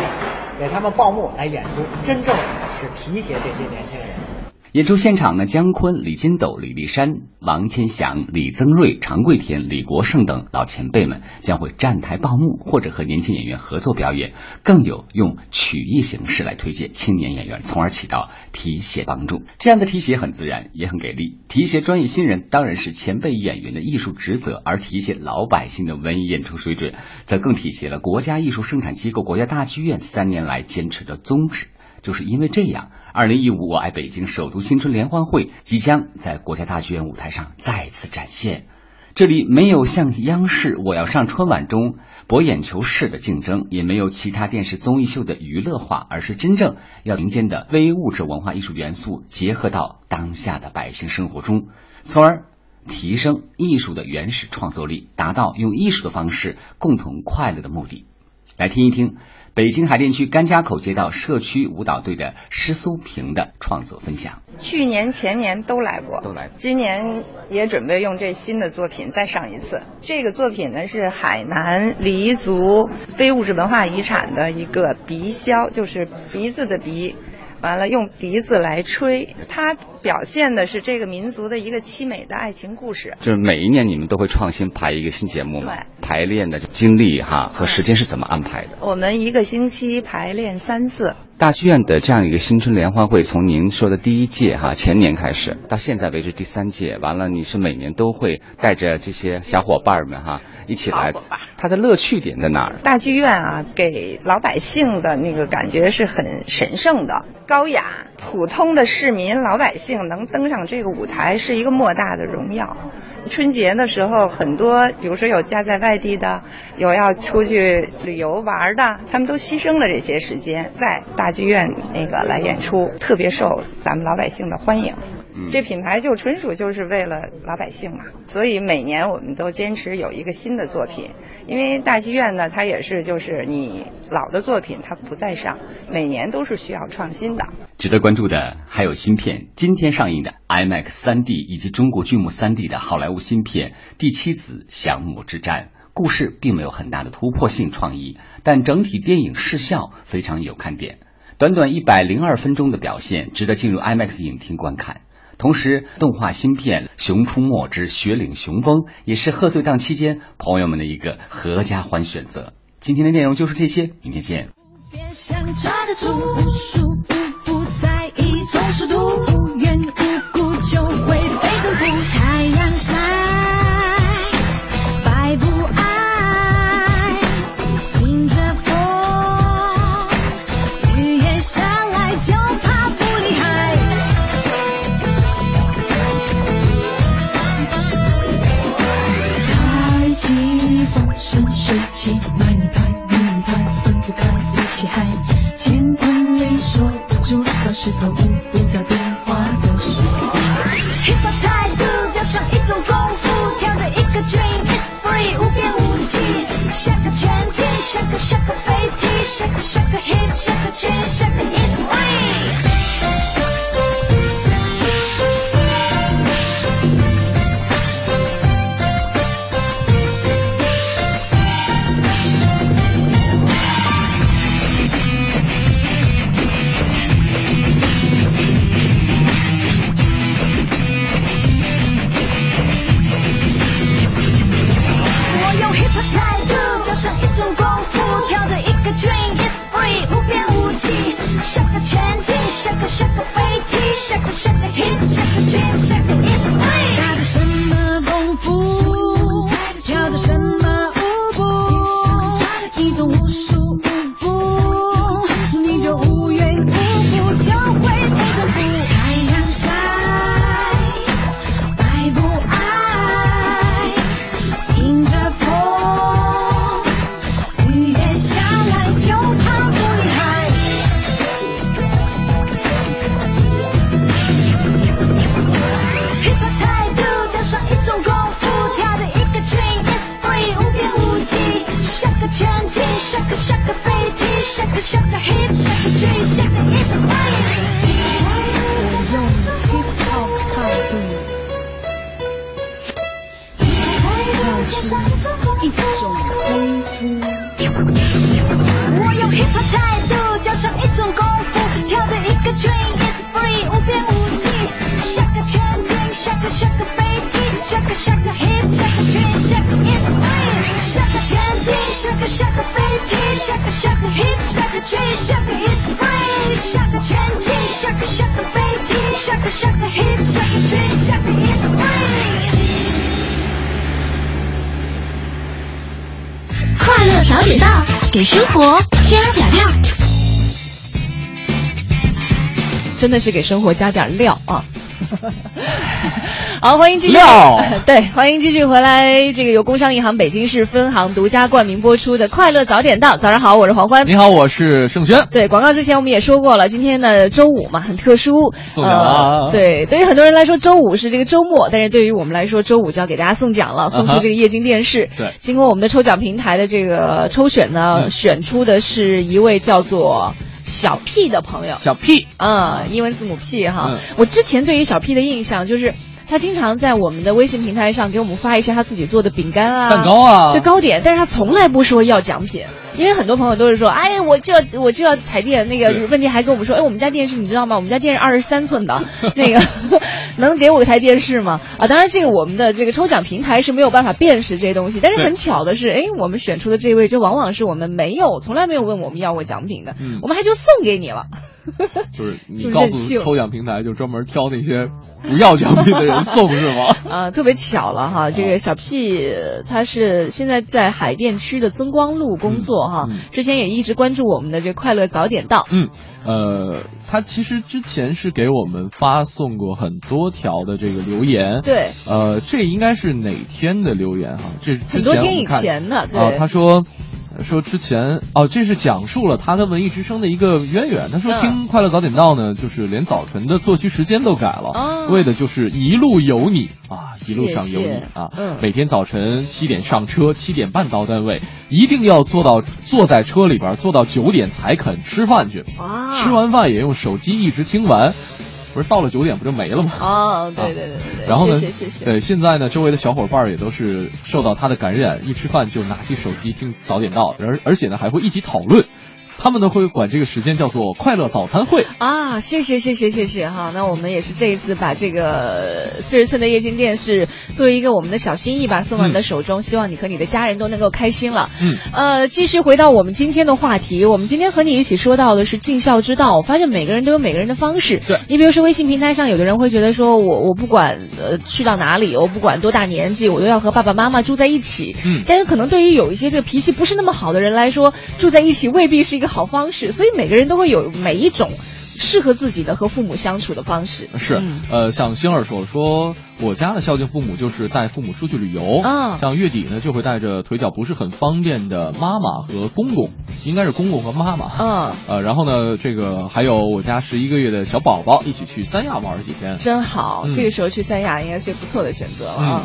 给他们报幕来演出，真正是提携这些年轻人。演出现场呢，姜昆、李金斗、李立山、王千祥、李增瑞、常贵田、李国盛等老前辈们将会站台报幕，或者和年轻演员合作表演，更有用曲艺形式来推荐青年演员，从而起到提携帮助。这样的提携很自然，也很给力。提携专业新人当然是前辈演员的艺术职责，而提携老百姓的文艺演出水准，则更体现了国家艺术生产机构国家大剧院三年来坚持的宗旨。就是因为这样，二零一五我爱北京首都新春联欢会即将在国家大剧院舞台上再次展现。这里没有像央视《我要上春晚》中博眼球式的竞争，也没有其他电视综艺秀的娱乐化，而是真正要民间的非物质文化艺术元素结合到当下的百姓生活中，从而提升艺术的原始创作力，达到用艺术的方式共同快乐的目的。来听一听北京海淀区甘家口街道社区舞蹈队的施苏平的创作分享。去年、前年都来过，都来过今年也准备用这新的作品再上一次。这个作品呢是海南黎族非物质文化遗产的一个鼻箫，就是鼻子的鼻。完了，用鼻子来吹，它表现的是这个民族的一个凄美的爱情故事。就是每一年你们都会创新排一个新节目嘛对？排练的经历哈和时间是怎么安排的？我们一个星期排练三次，大剧院的这样一个新春联欢会，从您说的第一届哈前年开始，到现在为止第三届，完了你是每年都会带着这些小伙伴们哈一起来，它的乐趣点在哪儿？大剧院啊，给老百姓的那个感觉是很神圣的、高雅、普通的市民老百姓能登上这个舞台是一个莫大的荣耀。春节的时候，很多比如说有家在外地的，有要出去旅游玩的，他们都牺牲了这些时间在大剧院那个来演出，特别受咱们老百姓的欢迎。这品牌就纯属就是为了老百姓嘛，所以每年我们都坚持有一个新的作品，因为大剧院呢，它也是就是你老的作品它不再上，每年都是需要创新的。值得关注的还有新片，今天上映的 IMAX 3D 以及中国剧目 3D 的好莱坞新片《第七子降魔之战》。故事并没有很大的突破性创意，但整体电影视效非常有看点。短短一百零二分钟的表现，值得进入 IMAX 影厅观看。同时，动画新片《熊出没之雪岭雄风》也是贺岁档期间朋友们的一个合家欢选择。今天的内容就是这些，明天见。想抓得住，无数无不在意中速度，给生活加点料。真的是给生活加点料啊！好，欢迎继续料 对，欢迎继续回来。这个由工商银行北京市分行独家冠名播出的《快乐早点到》。早上好，我是黄欢。你好，我是盛轩。对，广告之前我们也说过了，今天呢周五嘛，很特殊。送奖啊呃对，对于很多人来说，周五是这个周末，但是对于我们来说，周五就要给大家送奖了，送出这个液晶电视。对经过我们的抽奖平台的这个抽选呢，选出的是一位叫做小 P 的朋友。小 P，啊、英文字母 P 哈。嗯我之前对于小 P 的印象就是。他经常在我们的微信平台上给我们发一些他自己做的饼干啊、蛋糕啊对糕点，但是他从来不说要奖品，因为很多朋友都是说，哎，我就要我就要彩电。那个问题还跟我们说，哎，我们家电视你知道吗？我们家电视二十三寸的，那个 能给我一台电视吗？啊，当然这个我们的这个抽奖平台是没有办法辨识这些东西，但是很巧的是，哎，我们选出的这位，这往往是我们没有从来没有问我们要过奖品的，嗯我们还就送给你了。就是你告诉抽奖平台，就专门挑那些不要奖品的人送是吗？啊，特别巧了哈，这个小 P 他是现在在海淀区的增光路工作哈，之前也一直关注我们的这快乐早点到。嗯，呃，他其实之前是给我们发送过很多条的这个留言。对，呃，这应该是哪天的留言哈？这之很多天以前我们看前的对啊，他说。说之前哦，这是讲述了他跟文艺之声的一个渊源。他说嗯听《快乐早点到》呢，就是连早晨的作息时间都改了，哦为的就是一路有你啊，一路上有你啊。嗯每天早晨七点上车，七点半到单位，一定要坐到坐在车里边，坐到九点才肯吃饭去。啊吃完饭也用手机一直听完，不是到了九点不就没了吗？哦，对对对对对，然后呢，谢谢谢谢。对，现在呢，周围的小伙伴也都是受到他的感染，一吃饭就拿起手机听早点到，而而且呢还会一起讨论，他们呢会管这个时间叫做快乐早餐会。啊，谢谢谢谢谢谢哈，那我们也是这一次把这个四十寸的液晶电视作为一个我们的小心意吧，送到你的手中，希望你和你的家人都能够开心了。嗯，呃，继续回到我们今天的话题，我们今天和你一起说到的是尽孝之道。我发现每个人都有每个人的方式。对你比如说微信平台上，有的人会觉得说我我不管呃去到哪里，我不管多大年纪，我都要和爸爸妈妈住在一起。嗯但是可能对于有一些这个脾气不是那么好的人来说，住在一起未必是一个好方式。所以每个人都会有每一种适合自己的和父母相处的方式。是，嗯呃，像星儿说说，我家的孝敬父母就是带父母出去旅游，啊像月底呢就会带着腿脚不是很方便的妈妈和公公，应该是公公和妈妈，嗯，呃，然后呢，这个还有我家十一个月的小宝宝一起去三亚玩几天，真好，嗯这个时候去三亚应该是不错的选择了啊。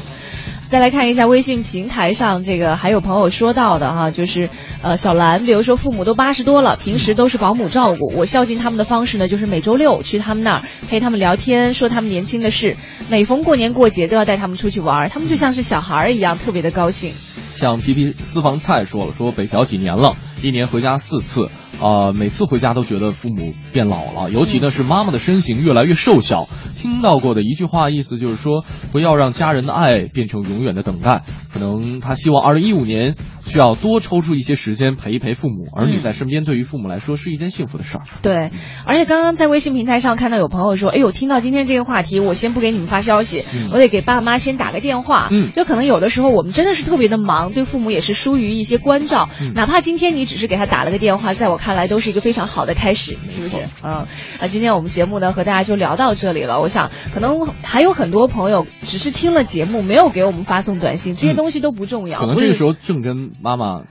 再来看一下微信平台上，这个还有朋友说到的哈，就是呃小兰，比如说父母都八十多了，平时都是保姆照顾，我孝敬他们的方式呢，就是每周六去他们那儿陪他们聊天，说他们年轻的事，每逢过年过节都要带他们出去玩，他们就像是小孩儿一样，特别的高兴。像皮皮私房菜说了，说北漂几年了，一年回家四次，啊，每次回家都觉得父母变老了，尤其呢是妈妈的身形越来越瘦小。听到过的一句话，意思就是说，不要让家人的爱变成永远的等待。可能他希望二零一五年需要多抽出一些时间陪一陪父母，儿女在身边对于父母来说是一件幸福的事儿。对，而且刚刚在微信平台上看到有朋友说，哎呦，听到今天这个话题，我先不给你们发消息，嗯我得给爸妈先打个电话。嗯就可能有的时候我们真的是特别的忙，对父母也是疏于一些关照，嗯哪怕今天你只是给他打了个电话，在我看来都是一个非常好的开始，是不是？嗯，啊，今天我们节目呢和大家就聊到这里了。我想可能还有很多朋友只是听了节目，没有给我们发送短信，这些嗯东西都不重要。可能这个时候正跟妈妈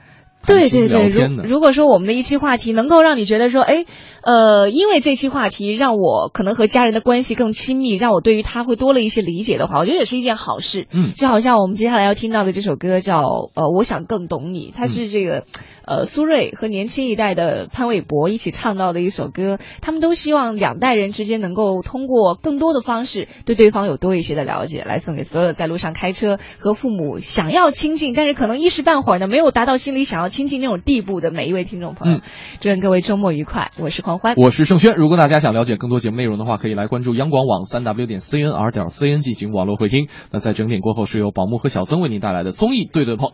对对对，如如果说我们的一期话题能够让你觉得说，哎，呃，因为这期话题让我可能和家人的关系更亲密，让我对于他会多了一些理解的话，我觉得也是一件好事。嗯就好像我们接下来要听到的这首歌叫呃，我想更懂你，它是这个、呃苏芮和年轻一代的潘玮柏一起唱到的一首歌，他们都希望两代人之间能够通过更多的方式对对方有多一些的了解，来送给所有在路上开车和父母想要亲近，但是可能一时半会儿呢没有达到心里想要亲近那种地步的每一位听众朋友。嗯祝愿各位周末愉快，我是狂欢，我是盛轩。如果大家想了解更多节目内容的话，可以来关注央广网三 w 点 cnr 点 cn 进行网络回听。那在整点过后是由宝木和小曾为您带来的综艺对对碰，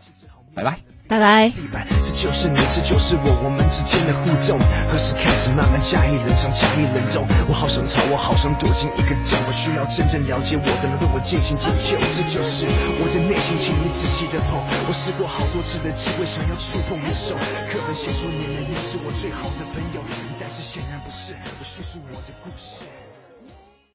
拜拜。拜拜。这就是你，这就是我，我们之间的互动。何时开始慢慢加以冷藏，加以冷冻？我好想逃，我好想躲进一个洞。我需要真正了解我的人，对我进行解救。这就是我的内心，请你仔细的碰。我试过好多次的机会，想要触碰你手。课本写说你们应是我最好的朋友，但是显然不是。我叙述我的。